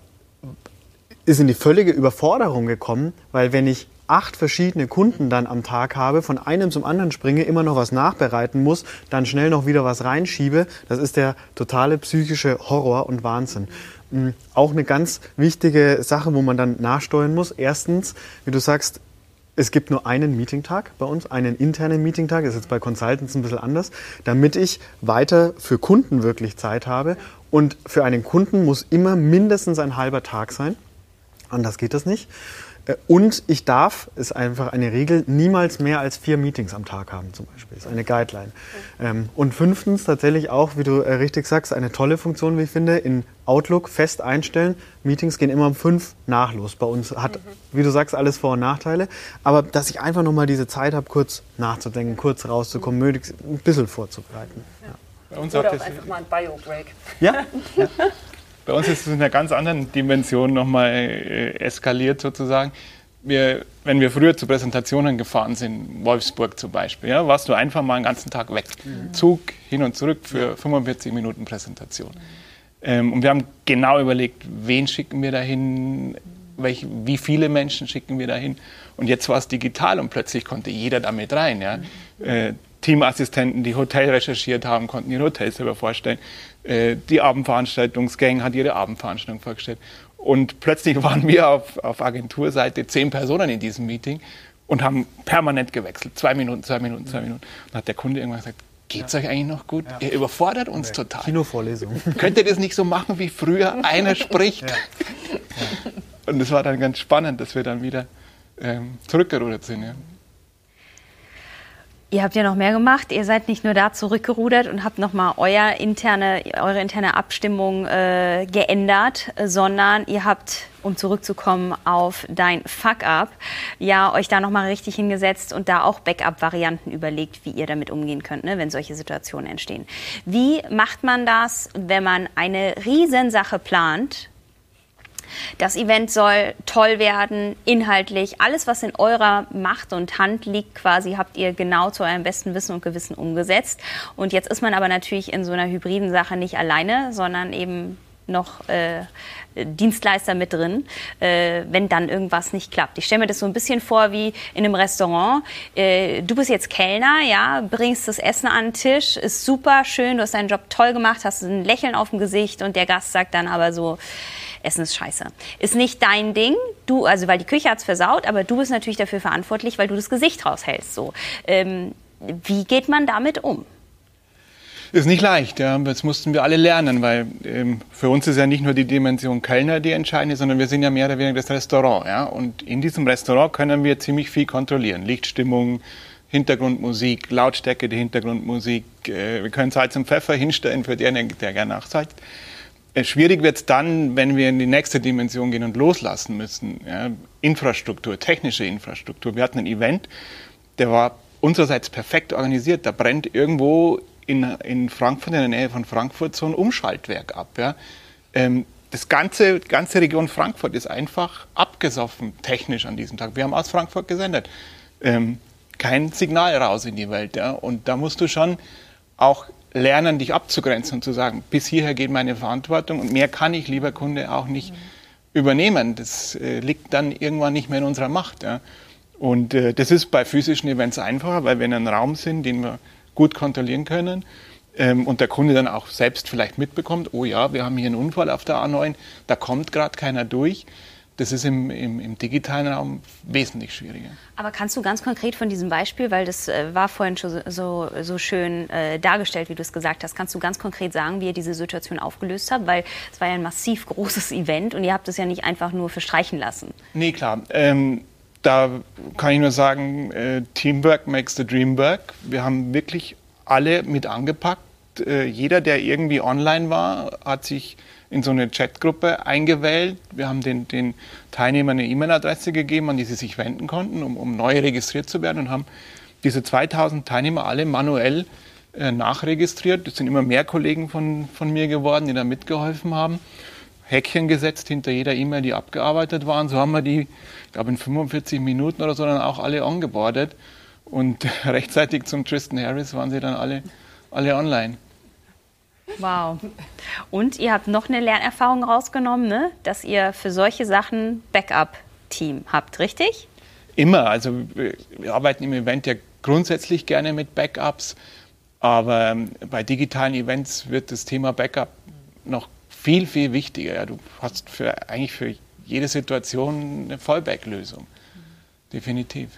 Speaker 2: ist in die völlige Überforderung gekommen, weil wenn ich acht verschiedene Kunden dann am Tag habe, von einem zum anderen springe, immer noch was nachbereiten muss, dann schnell noch wieder was reinschiebe, das ist der totale psychische Horror und Wahnsinn. Mm, auch eine ganz wichtige Sache, wo man dann nachsteuern muss. Erstens, wie du sagst, es gibt nur einen Meetingtag bei uns, einen internen Meetingtag, ist jetzt bei Consultants ein bisschen anders, damit ich weiter für Kunden wirklich Zeit habe. Und für einen Kunden muss immer mindestens ein halber Tag sein. Anders geht das nicht. Äh, und ich darf, ist einfach eine Regel, niemals mehr als vier Meetings am Tag haben, zum Beispiel. Ist eine Guideline. Ähm, und fünftens tatsächlich auch, wie du äh, richtig sagst, eine tolle Funktion, wie ich finde, in Outlook fest einstellen. Meetings gehen immer um fünf nach los. Bei uns hat, mhm. wie du sagst, alles Vor- und Nachteile. Aber dass ich einfach nochmal diese Zeit habe, kurz nachzudenken, kurz rauszukommen, möglichst ein bisschen vorzubereiten. Ja.
Speaker 3: Bei uns Oder auch einfach mal ein Bio-Break.
Speaker 2: Ja. ja.
Speaker 4: Bei uns ist es in einer ganz anderen Dimension nochmal äh, eskaliert sozusagen. Wir, wenn wir früher zu Präsentationen gefahren sind, Wolfsburg zum Beispiel, ja, warst du einfach mal einen ganzen Tag weg. Mhm. Zug hin und zurück für 45 Minuten Präsentation. Ähm, und wir haben genau überlegt, wen schicken wir dahin, welch, wie viele Menschen schicken wir dahin. Und jetzt war es digital und plötzlich konnte jeder damit rein. Ja. Mhm. Äh, Teamassistenten, die Hotel recherchiert haben, konnten ihre Hotels selber vorstellen. Äh, die Abendveranstaltungsgang hat ihre Abendveranstaltung vorgestellt. Und plötzlich waren wir auf, auf Agenturseite zehn Personen in diesem Meeting und haben permanent gewechselt. Zwei Minuten, zwei Minuten, zwei Minuten. Und hat der Kunde irgendwann gesagt, geht's ja. euch eigentlich noch gut? Ja. Ihr überfordert uns ja. total.
Speaker 2: Kinovorlesung.
Speaker 4: Könnt ihr das nicht so machen wie früher? Einer spricht. Und es war dann ganz spannend, dass wir dann wieder ähm, zurückgerudert sind.
Speaker 1: Ihr habt ja noch mehr gemacht. Ihr seid nicht nur da zurückgerudert und habt nochmal euer interne, eure interne Abstimmung äh, geändert, sondern ihr habt, um zurückzukommen auf dein Fuck-up, ja euch da nochmal richtig hingesetzt und da auch Backup-Varianten überlegt, wie ihr damit umgehen könnt, ne, wenn solche Situationen entstehen. Wie macht man das, wenn man eine Riesensache plant das Event soll toll werden, inhaltlich. Alles, was in eurer Macht und Hand liegt, quasi, habt ihr genau zu eurem besten Wissen und Gewissen umgesetzt. Und jetzt ist man aber natürlich in so einer hybriden Sache nicht alleine, sondern eben noch äh, Dienstleister mit drin, äh, wenn dann irgendwas nicht klappt. Ich stelle mir das so ein bisschen vor wie in einem Restaurant. Äh, du bist jetzt Kellner, ja, bringst das Essen an den Tisch, ist super schön, du hast deinen Job toll gemacht, hast ein Lächeln auf dem Gesicht und der Gast sagt dann aber so, Essen ist scheiße. Ist nicht dein Ding, du, also weil die Küche hat's versaut, aber du bist natürlich dafür verantwortlich, weil du das Gesicht raushältst. So. Ähm, wie geht man damit um?
Speaker 4: Ist nicht leicht, ja. Das mussten wir alle lernen, weil ähm, für uns ist ja nicht nur die Dimension Kellner die entscheidende, sondern wir sind ja mehr oder weniger das Restaurant, ja. Und in diesem Restaurant können wir ziemlich viel kontrollieren. Lichtstimmung, Hintergrundmusik, Lautstärke der Hintergrundmusik. Äh, wir können Salz und Pfeffer hinstellen für den, der gerne nachsalzt. Äh, schwierig wird es dann, wenn wir in die nächste Dimension gehen und loslassen müssen. Ja, Infrastruktur, technische Infrastruktur. Wir hatten ein Event, der war unsererseits perfekt organisiert. Da brennt irgendwo in, in Frankfurt, in der Nähe von Frankfurt, so ein Umschaltwerk ab. Ja. Ähm, das ganze, ganze Region Frankfurt ist einfach abgesoffen, technisch an diesem Tag. Wir haben aus Frankfurt gesendet. Ähm, kein Signal raus in die Welt. Ja. Und da musst du schon auch lernen, dich abzugrenzen und zu sagen, bis hierher geht meine Verantwortung und mehr kann ich, lieber Kunde, auch nicht mhm. übernehmen. Das äh, liegt dann irgendwann nicht mehr in unserer Macht. Ja. Und äh, das ist bei physischen Events einfacher, weil wir in einem Raum sind, den wir gut kontrollieren können ähm, und der Kunde dann auch selbst vielleicht mitbekommt, oh ja, wir haben hier einen Unfall auf der A9, da kommt gerade keiner durch. Das ist im, im, im, digitalen Raum wesentlich schwieriger.
Speaker 1: Aber kannst du ganz konkret von diesem Beispiel, weil das äh, war vorhin schon so, so schön äh, dargestellt, wie du es gesagt hast, kannst du ganz konkret sagen, wie ihr diese Situation aufgelöst habt? Weil es war ja ein massiv großes Event und ihr habt es ja nicht einfach nur verstreichen lassen.
Speaker 4: Nee, klar. Ähm, da kann ich nur sagen, äh, Teamwork makes the dream work. Wir haben wirklich alle mit angepackt. Äh, jeder, der irgendwie online war, hat sich in so eine Chatgruppe eingewählt. Wir haben den, den Teilnehmern eine E-Mail-Adresse gegeben, an die sie sich wenden konnten, um, um neu registriert zu werden und haben diese 2000 Teilnehmer alle manuell äh, nachregistriert. Es sind immer mehr Kollegen von, von mir geworden, die da mitgeholfen haben. Häkchen gesetzt hinter jeder E-Mail, die abgearbeitet waren. So haben wir die, ich glaube in 45 Minuten oder so, dann auch alle ongeboardet. Und rechtzeitig zum Tristan Harris waren sie dann alle, alle online.
Speaker 1: Wow. Und ihr habt noch eine Lernerfahrung rausgenommen, ne? dass ihr für solche Sachen Backup-Team habt, richtig?
Speaker 4: Immer. Also wir arbeiten im Event ja grundsätzlich gerne mit Backups, aber ähm, bei digitalen Events wird das Thema Backup noch viel, viel wichtiger. Ja, du hast für, eigentlich für jede Situation eine Fallback-Lösung. Definitiv.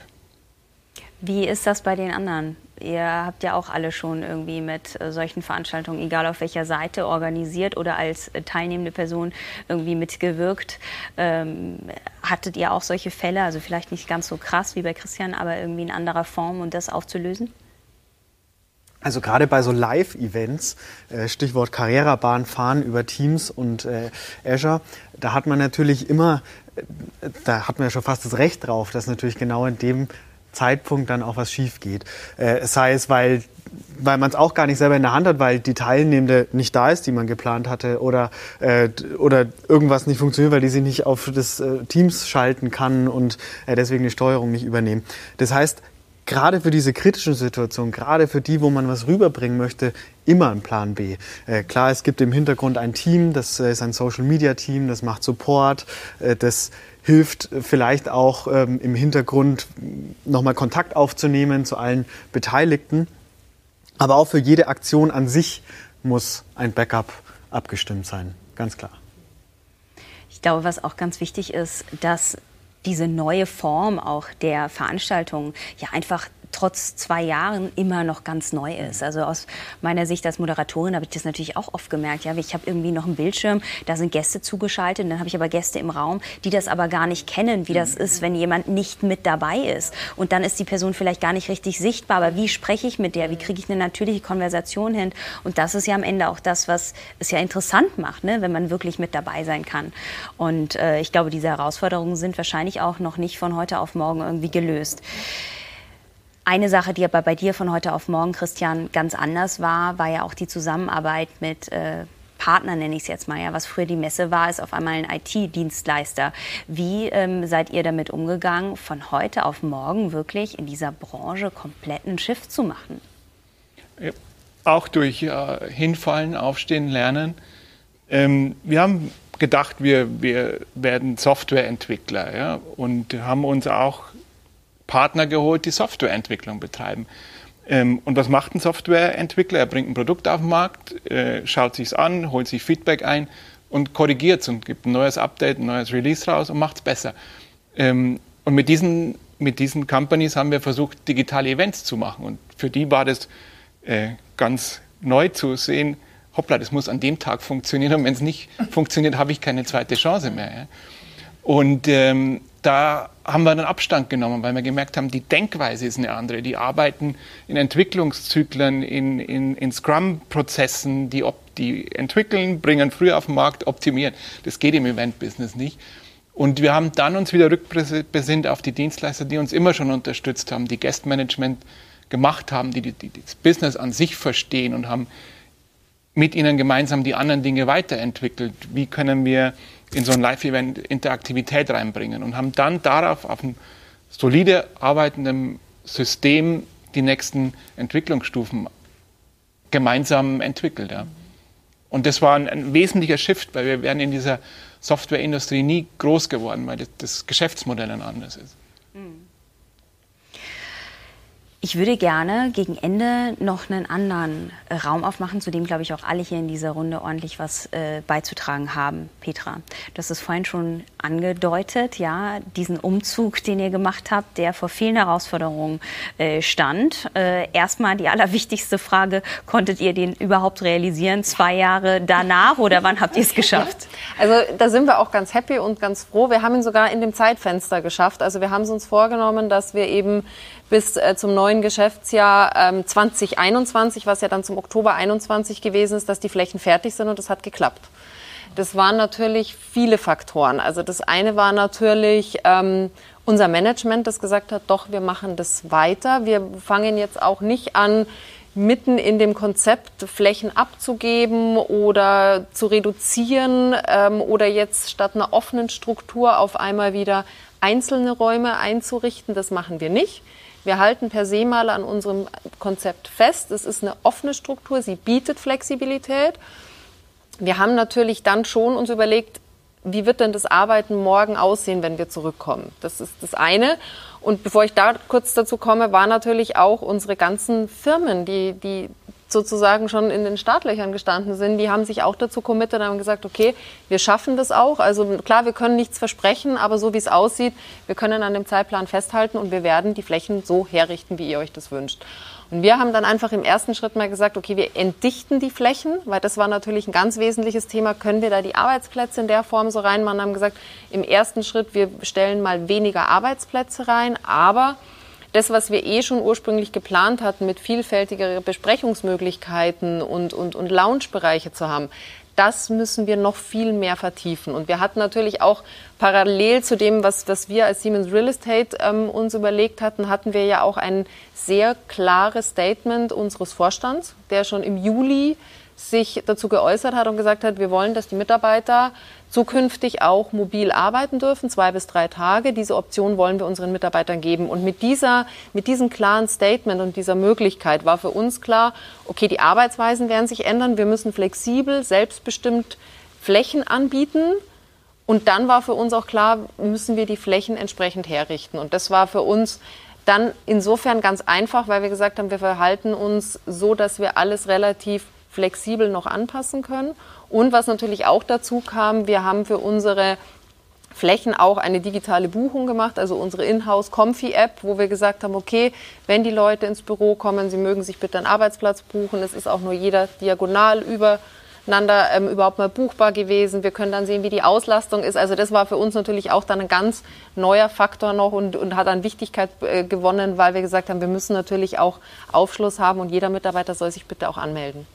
Speaker 1: Wie ist das bei den anderen? Ihr habt ja auch alle schon irgendwie mit äh, solchen Veranstaltungen, egal auf welcher Seite, organisiert oder als äh, teilnehmende Person irgendwie mitgewirkt. Ähm, hattet ihr auch solche Fälle, also vielleicht nicht ganz so krass wie bei Christian, aber irgendwie in anderer Form und um das aufzulösen?
Speaker 2: Also gerade bei so Live-Events, äh, Stichwort Karrierebahn fahren über Teams und Azure, da hat man natürlich immer, da hat man ja schon fast das Recht drauf, dass natürlich genau in dem Zeitpunkt dann auch was schief geht. Äh, sei es, weil weil man es auch gar nicht selber in der Hand hat, weil die Teilnehmende nicht da ist, die man geplant hatte, oder, äh, oder irgendwas nicht funktioniert, weil die sich nicht auf das äh, Teams schalten kann und äh, deswegen die Steuerung nicht übernehmen. Das heißt, gerade für diese kritischen Situationen, gerade für die, wo man was rüberbringen möchte, immer ein Plan B. Äh, klar, es gibt im Hintergrund ein Team, das äh, ist ein Social Media Team, das macht Support, äh, das hilft vielleicht auch ähm, im Hintergrund nochmal Kontakt aufzunehmen zu allen Beteiligten. Aber auch für jede Aktion an sich muss ein Backup abgestimmt sein, ganz klar.
Speaker 1: Ich glaube, was auch ganz wichtig ist, dass diese neue Form auch der Veranstaltung ja einfach trotz zwei Jahren immer noch ganz neu ist. Also aus meiner Sicht als Moderatorin habe ich das natürlich auch oft gemerkt. Ja, ich habe irgendwie noch einen Bildschirm, da sind Gäste zugeschaltet, dann habe ich aber Gäste im Raum, die das aber gar nicht kennen, wie das ist, wenn jemand nicht mit dabei ist. Und dann ist die Person vielleicht gar nicht richtig sichtbar. Aber wie spreche ich mit der? Wie kriege ich eine natürliche Konversation hin? Und das ist ja am Ende auch das, was es ja interessant macht, ne? wenn man wirklich mit dabei sein kann. Und äh, ich glaube, diese Herausforderungen sind wahrscheinlich auch noch nicht von heute auf morgen irgendwie gelöst. Eine Sache, die aber bei dir von heute auf morgen, Christian, ganz anders war, war ja auch die Zusammenarbeit mit äh, Partner, nenne ich es jetzt mal. Ja, was früher die Messe war, ist auf einmal ein IT-Dienstleister. Wie ähm, seid ihr damit umgegangen, von heute auf morgen wirklich in dieser Branche komplett ein Schiff zu machen?
Speaker 4: Ja, auch durch äh, Hinfallen, Aufstehen, Lernen. Ähm, wir haben gedacht, wir, wir werden Softwareentwickler ja, und haben uns auch Partner geholt, die Softwareentwicklung betreiben. Ähm, und was macht ein Softwareentwickler? Er bringt ein Produkt auf den Markt, äh, schaut sich's an, holt sich Feedback ein und korrigiert es und gibt ein neues Update, ein neues Release raus und macht es besser. Ähm, und mit diesen, mit diesen Companies haben wir versucht, digitale Events zu machen. Und für die war das äh, ganz neu zu sehen, hoppla, das muss an dem Tag funktionieren und wenn es nicht funktioniert, habe ich keine zweite Chance mehr. Und ähm, da haben wir dann Abstand genommen, weil wir gemerkt haben, die Denkweise ist eine andere. Die arbeiten in Entwicklungszyklen, in, in, in Scrum-Prozessen, die, die entwickeln, bringen früher auf den Markt, optimieren. Das geht im Event-Business nicht. Und wir haben dann uns wieder rückbesinnt auf die Dienstleister, die uns immer schon unterstützt haben, die Guest-Management gemacht haben, die, die, die das Business an sich verstehen und haben mit ihnen gemeinsam die anderen Dinge weiterentwickelt. Wie können wir in so ein Live-Event Interaktivität reinbringen und haben dann darauf auf einem solide arbeitenden System die nächsten Entwicklungsstufen gemeinsam entwickelt. Ja. Und das war ein, ein, wesentlicher Shift, weil wir wären in dieser Softwareindustrie nie groß geworden, weil das, das Geschäftsmodell ein anderes ist. Mhm.
Speaker 1: Ich würde gerne gegen Ende noch einen anderen äh, Raum aufmachen, zu dem, glaube ich, auch alle hier in dieser Runde ordentlich was äh, beizutragen haben. Petra, hast es vorhin schon angedeutet, ja, diesen Umzug, den ihr gemacht habt, der vor vielen Herausforderungen äh, stand. Äh, erstmal die allerwichtigste Frage, konntet ihr den überhaupt realisieren, zwei Jahre danach oder wann habt ihr es geschafft?
Speaker 5: Also da sind wir auch ganz happy und ganz froh. Wir haben ihn sogar in dem Zeitfenster geschafft. Also wir haben es uns vorgenommen, dass wir eben bis äh, zum neuen Geschäftsjahr ähm, 2021, was ja dann zum Oktober 21 gewesen ist, dass die Flächen fertig sind und das hat geklappt. Das waren natürlich viele Faktoren. Also das eine war natürlich ähm, unser Management, das gesagt hat, doch, wir machen das weiter. Wir fangen jetzt auch nicht an, mitten in dem Konzept Flächen abzugeben oder zu reduzieren ähm, oder jetzt statt einer offenen Struktur auf einmal wieder einzelne Räume einzurichten. Das machen wir nicht. Wir halten per se mal an unserem Konzept fest. Es ist eine offene Struktur, sie bietet Flexibilität. Wir haben natürlich dann schon uns überlegt, wie wird denn das Arbeiten morgen aussehen, wenn wir zurückkommen? Das ist das eine. Und bevor ich da kurz dazu komme, war natürlich auch unsere ganzen Firmen, die, die sozusagen schon in den Startlöchern gestanden sind, die haben sich auch dazu committed und haben gesagt, okay, wir schaffen das auch. Also klar, wir können nichts versprechen, aber so wie es aussieht, wir können an dem Zeitplan festhalten und wir werden die Flächen so herrichten, wie ihr euch das wünscht. Und wir haben dann einfach im ersten Schritt mal gesagt, okay, wir entdichten die Flächen, weil das war natürlich ein ganz wesentliches Thema. Können wir da die Arbeitsplätze in der Form so reinmachen? Haben gesagt, im ersten Schritt, wir stellen mal weniger Arbeitsplätze rein, aber das, was wir eh schon ursprünglich geplant hatten, mit vielfältigeren Besprechungsmöglichkeiten und, und, und Loungebereiche zu haben, das müssen wir noch viel mehr vertiefen. Und wir hatten natürlich auch parallel zu dem, was, was wir als Siemens Real Estate ähm, uns überlegt hatten, hatten wir ja auch ein sehr klares Statement unseres Vorstands, der schon im Juli sich dazu geäußert hat und gesagt hat, wir wollen, dass die Mitarbeiter zukünftig auch mobil arbeiten dürfen, zwei bis drei Tage. Diese Option wollen wir unseren Mitarbeitern geben. Und mit, dieser, mit diesem klaren Statement und dieser Möglichkeit war für uns klar, okay, die Arbeitsweisen werden sich ändern. Wir müssen flexibel, selbstbestimmt Flächen anbieten. Und dann war für uns auch klar, müssen wir die Flächen entsprechend herrichten. Und das war für uns dann insofern ganz einfach, weil wir gesagt haben, wir verhalten uns so, dass wir alles relativ flexibel noch anpassen können. Und was natürlich auch dazu kam, wir haben für unsere Flächen auch eine digitale Buchung gemacht, also unsere Inhouse-Comfy-App, wo wir gesagt haben, okay, wenn die Leute ins Büro kommen, sie mögen sich bitte einen Arbeitsplatz buchen. Es ist auch nur jeder diagonal übereinander ähm, überhaupt mal buchbar gewesen. Wir können dann sehen, wie die Auslastung ist. Also das war für uns natürlich auch dann ein ganz neuer Faktor noch und, und hat an Wichtigkeit äh, gewonnen, weil wir gesagt haben, wir müssen natürlich auch Aufschluss haben und jeder Mitarbeiter soll sich bitte auch anmelden.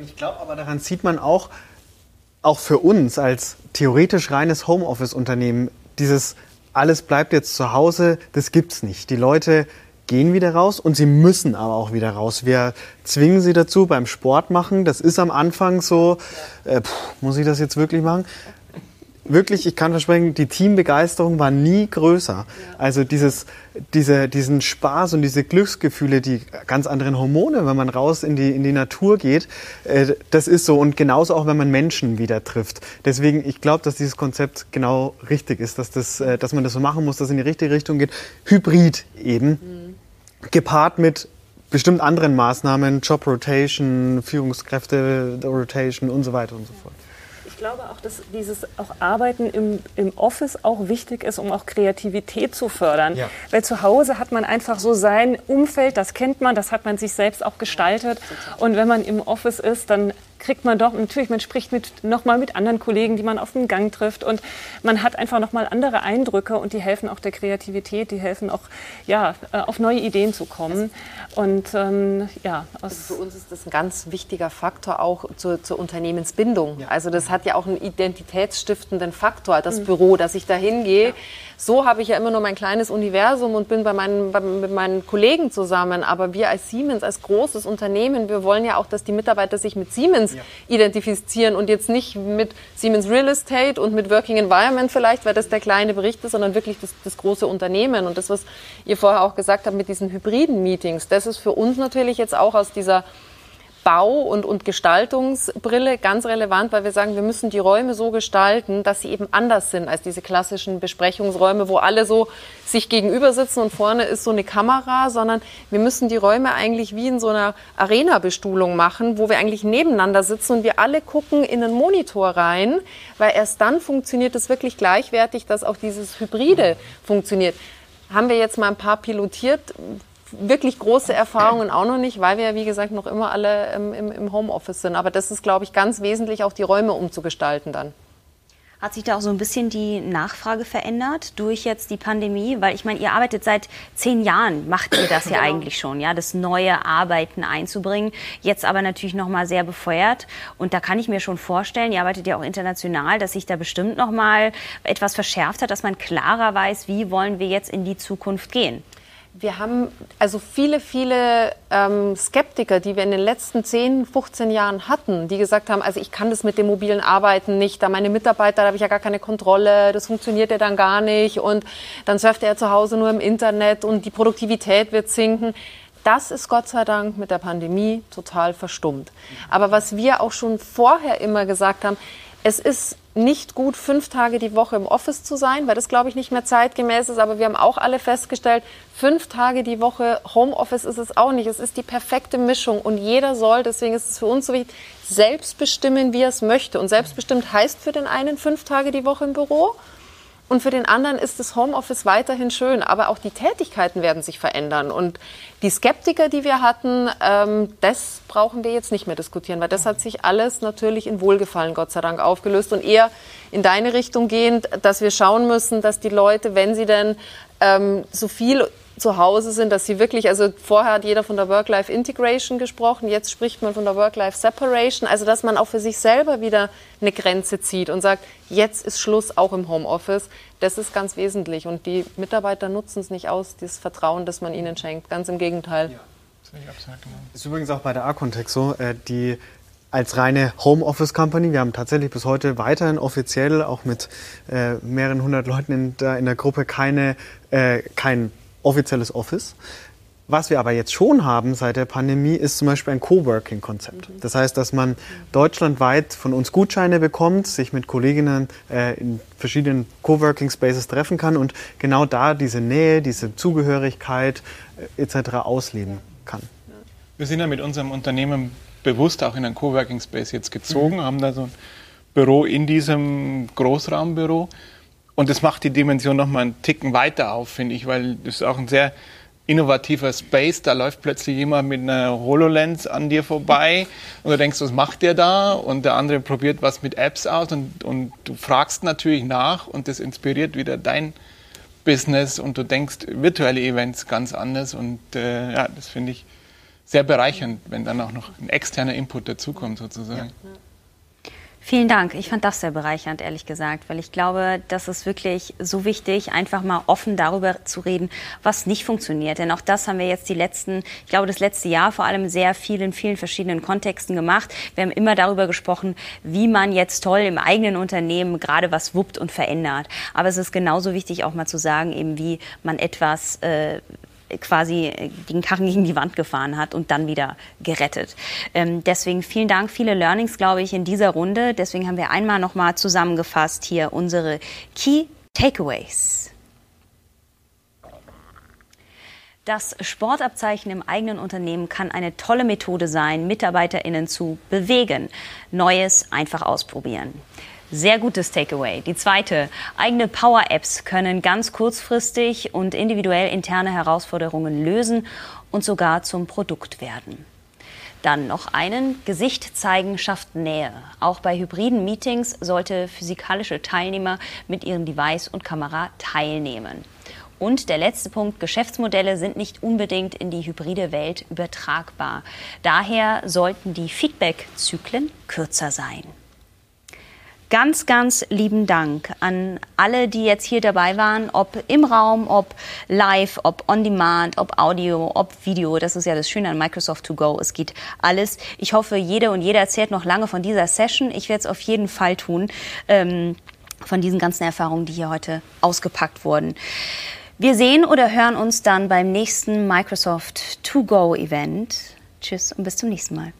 Speaker 2: Ich glaube aber daran sieht man auch, auch für uns als theoretisch reines Homeoffice-Unternehmen, dieses alles bleibt jetzt zu Hause, das gibt's nicht. Die Leute gehen wieder raus und sie müssen aber auch wieder raus. Wir zwingen sie dazu beim Sport machen. Das ist am Anfang so, äh, pff, muss ich das jetzt wirklich machen? Wirklich, ich kann versprechen, die Teambegeisterung war nie größer. Also dieses, diese, diesen Spaß und diese Glücksgefühle, die ganz anderen Hormone, wenn man raus in die, in die Natur geht, äh, das ist so. Und genauso auch, wenn man Menschen wieder trifft. Deswegen, ich glaube, dass dieses Konzept genau richtig ist, dass, das, äh, dass man das so machen muss, dass es in die richtige Richtung geht. Hybrid eben, mhm. gepaart mit bestimmt anderen Maßnahmen, Job Rotation, Führungskräfte Rotation und so weiter und so fort
Speaker 3: glaube auch, dass dieses auch Arbeiten im, im Office auch wichtig ist, um auch Kreativität zu fördern. Ja. Weil zu Hause hat man einfach so sein Umfeld, das kennt man, das hat man sich selbst auch gestaltet. Und wenn man im Office ist, dann kriegt man doch natürlich, man spricht mit, nochmal mit anderen Kollegen, die man auf dem Gang trifft und man hat einfach nochmal andere Eindrücke und die helfen auch der Kreativität, die helfen auch, ja, äh, auf neue Ideen zu kommen. Und ähm, ja,
Speaker 5: also für uns ist das ein ganz wichtiger Faktor auch zur, zur Unternehmensbindung. Ja. Also das hat ja auch einen identitätsstiftenden Faktor, das mhm. Büro, dass ich da hingehe. Ja so habe ich ja immer nur mein kleines Universum und bin bei meinen, bei, mit meinen Kollegen zusammen. Aber wir als Siemens, als großes Unternehmen, wir wollen ja auch, dass die Mitarbeiter sich mit Siemens ja. identifizieren und jetzt nicht mit Siemens Real Estate und mit Working Environment vielleicht, weil das der kleine Bericht ist, sondern wirklich das, das große Unternehmen. Und das, was ihr vorher auch gesagt habt mit diesen hybriden Meetings, das ist für uns natürlich jetzt auch aus dieser Bau- und, und Gestaltungsbrille ganz relevant, weil wir sagen, wir müssen die Räume so gestalten, dass sie eben anders sind als diese klassischen Besprechungsräume, wo alle so sich gegenüber sitzen und vorne ist so eine Kamera, sondern wir müssen die Räume eigentlich wie in so einer Arena-Bestuhlung machen, wo wir eigentlich nebeneinander sitzen und wir alle gucken in einen Monitor rein, weil erst dann funktioniert es wirklich gleichwertig, dass auch dieses Hybride funktioniert. Haben wir jetzt mal ein paar pilotiert, wirklich große Erfahrungen auch noch nicht, weil wir ja, wie gesagt, noch immer alle im, im Homeoffice sind. Aber das ist, glaube ich, ganz wesentlich, auch die Räume umzugestalten dann.
Speaker 1: Hat sich da auch so ein bisschen die Nachfrage verändert durch jetzt die Pandemie? Weil ich meine, ihr arbeitet seit zehn Jahren, macht ihr das ja genau. eigentlich schon, ja, das neue Arbeiten einzubringen. Jetzt aber natürlich noch mal sehr befeuert. Und da kann ich mir schon vorstellen, ihr arbeitet ja auch international, dass sich da bestimmt noch mal etwas verschärft hat, dass man klarer weiß, wie wollen wir jetzt in die Zukunft gehen.
Speaker 5: Wir haben also viele, viele ähm, Skeptiker, die wir in den letzten 10, 15 Jahren hatten, die gesagt haben, also ich kann das mit dem mobilen Arbeiten nicht, da meine Mitarbeiter, da habe ich ja gar keine Kontrolle, das funktioniert ja dann gar nicht und dann surft er zu Hause nur im Internet und die Produktivität wird sinken. Das ist Gott sei Dank mit der Pandemie total verstummt. Aber was wir auch schon vorher immer gesagt haben, es ist nicht gut, fünf Tage die Woche im Office zu sein, weil das, glaube ich, nicht mehr zeitgemäß ist. Aber wir haben auch alle festgestellt, fünf Tage die Woche Homeoffice ist es auch nicht. Es ist die perfekte Mischung und jeder soll, deswegen ist es für uns so wichtig, selbst bestimmen, wie er es möchte. Und selbstbestimmt heißt für den einen fünf Tage die Woche im Büro und für den anderen ist das Homeoffice weiterhin schön, aber auch die Tätigkeiten werden sich verändern. Und die Skeptiker, die wir hatten, ähm, das brauchen wir jetzt nicht mehr diskutieren, weil das hat sich alles natürlich in Wohlgefallen, Gott sei Dank, aufgelöst und eher in deine Richtung gehend, dass wir schauen müssen, dass die Leute, wenn sie denn ähm, so viel zu Hause sind, dass sie wirklich, also vorher hat jeder von der Work-Life-Integration gesprochen, jetzt spricht man von der Work-Life-Separation, also dass man auch für sich selber wieder eine Grenze zieht und sagt, jetzt ist Schluss auch im Homeoffice. Das ist ganz wesentlich und die Mitarbeiter nutzen es nicht aus, dieses Vertrauen, das man ihnen schenkt, ganz im Gegenteil. Ja.
Speaker 2: Das ist übrigens auch bei der Arcontex so, äh, die als reine Homeoffice-Company. Wir haben tatsächlich bis heute weiterhin offiziell, auch mit äh, mehreren hundert Leuten in der, in der Gruppe, keine, äh, kein offizielles Office. Was wir aber jetzt schon haben seit der Pandemie, ist zum Beispiel ein Coworking-Konzept. Mhm. Das heißt, dass man deutschlandweit von uns Gutscheine bekommt, sich mit Kolleginnen äh, in verschiedenen Coworking-Spaces treffen kann und genau da diese Nähe, diese Zugehörigkeit äh, etc. ausleben kann.
Speaker 4: Wir sind ja mit unserem Unternehmen bewusst auch in einen Coworking-Space jetzt gezogen, mhm. haben da so ein Büro in diesem Großraumbüro. Und das macht die Dimension nochmal einen Ticken weiter auf, finde ich, weil das ist auch ein sehr innovativer Space. Da läuft plötzlich jemand mit einer HoloLens an dir vorbei und du denkst, was macht der da? Und der andere probiert was mit Apps aus und, und du fragst natürlich nach und das inspiriert wieder dein Business und du denkst virtuelle Events ganz anders und äh, ja, das finde ich sehr bereichernd, wenn dann auch noch ein externer Input dazukommt sozusagen. Ja.
Speaker 1: Vielen Dank. Ich fand das sehr bereichernd, ehrlich gesagt, weil ich glaube, das ist wirklich so wichtig, einfach mal offen darüber zu reden, was nicht funktioniert. Denn auch das haben wir jetzt die letzten, ich glaube, das letzte Jahr vor allem sehr viel in vielen verschiedenen Kontexten gemacht. Wir haben immer darüber gesprochen, wie man jetzt toll im eigenen Unternehmen gerade was wuppt und verändert. Aber es ist genauso wichtig, auch mal zu sagen, eben wie man etwas äh, quasi den Karren gegen die Wand gefahren hat und dann wieder gerettet. Ähm, deswegen vielen Dank, viele Learnings, glaube ich, in dieser Runde. Deswegen haben wir einmal nochmal zusammengefasst hier unsere Key Takeaways. Das Sportabzeichen im eigenen Unternehmen kann eine tolle Methode sein, MitarbeiterInnen zu bewegen. Neues einfach ausprobieren. Sehr gutes Takeaway. Die zweite, eigene Power-Apps können ganz kurzfristig und individuell interne Herausforderungen lösen und sogar zum Produkt werden. Dann noch einen, Gesicht zeigen schafft Nähe. Auch bei hybriden Meetings sollte physikalische Teilnehmer mit ihrem Device und Kamera teilnehmen. Und der letzte Punkt, Geschäftsmodelle sind nicht unbedingt in die hybride Welt übertragbar. Daher sollten die Feedback-Zyklen kürzer sein. Ganz, ganz lieben Dank an alle, die jetzt hier dabei waren, ob im Raum, ob live, ob on demand, ob Audio, ob Video. Das ist ja das Schöne an Microsoft To Go. Es geht alles. Ich hoffe, jede und jeder erzählt noch lange von dieser Session. Ich werde es auf jeden Fall tun, ähm, von diesen ganzen Erfahrungen, die hier heute ausgepackt wurden. Wir sehen oder hören uns dann beim nächsten Microsoft To Go Event. Tschüss und bis zum nächsten Mal.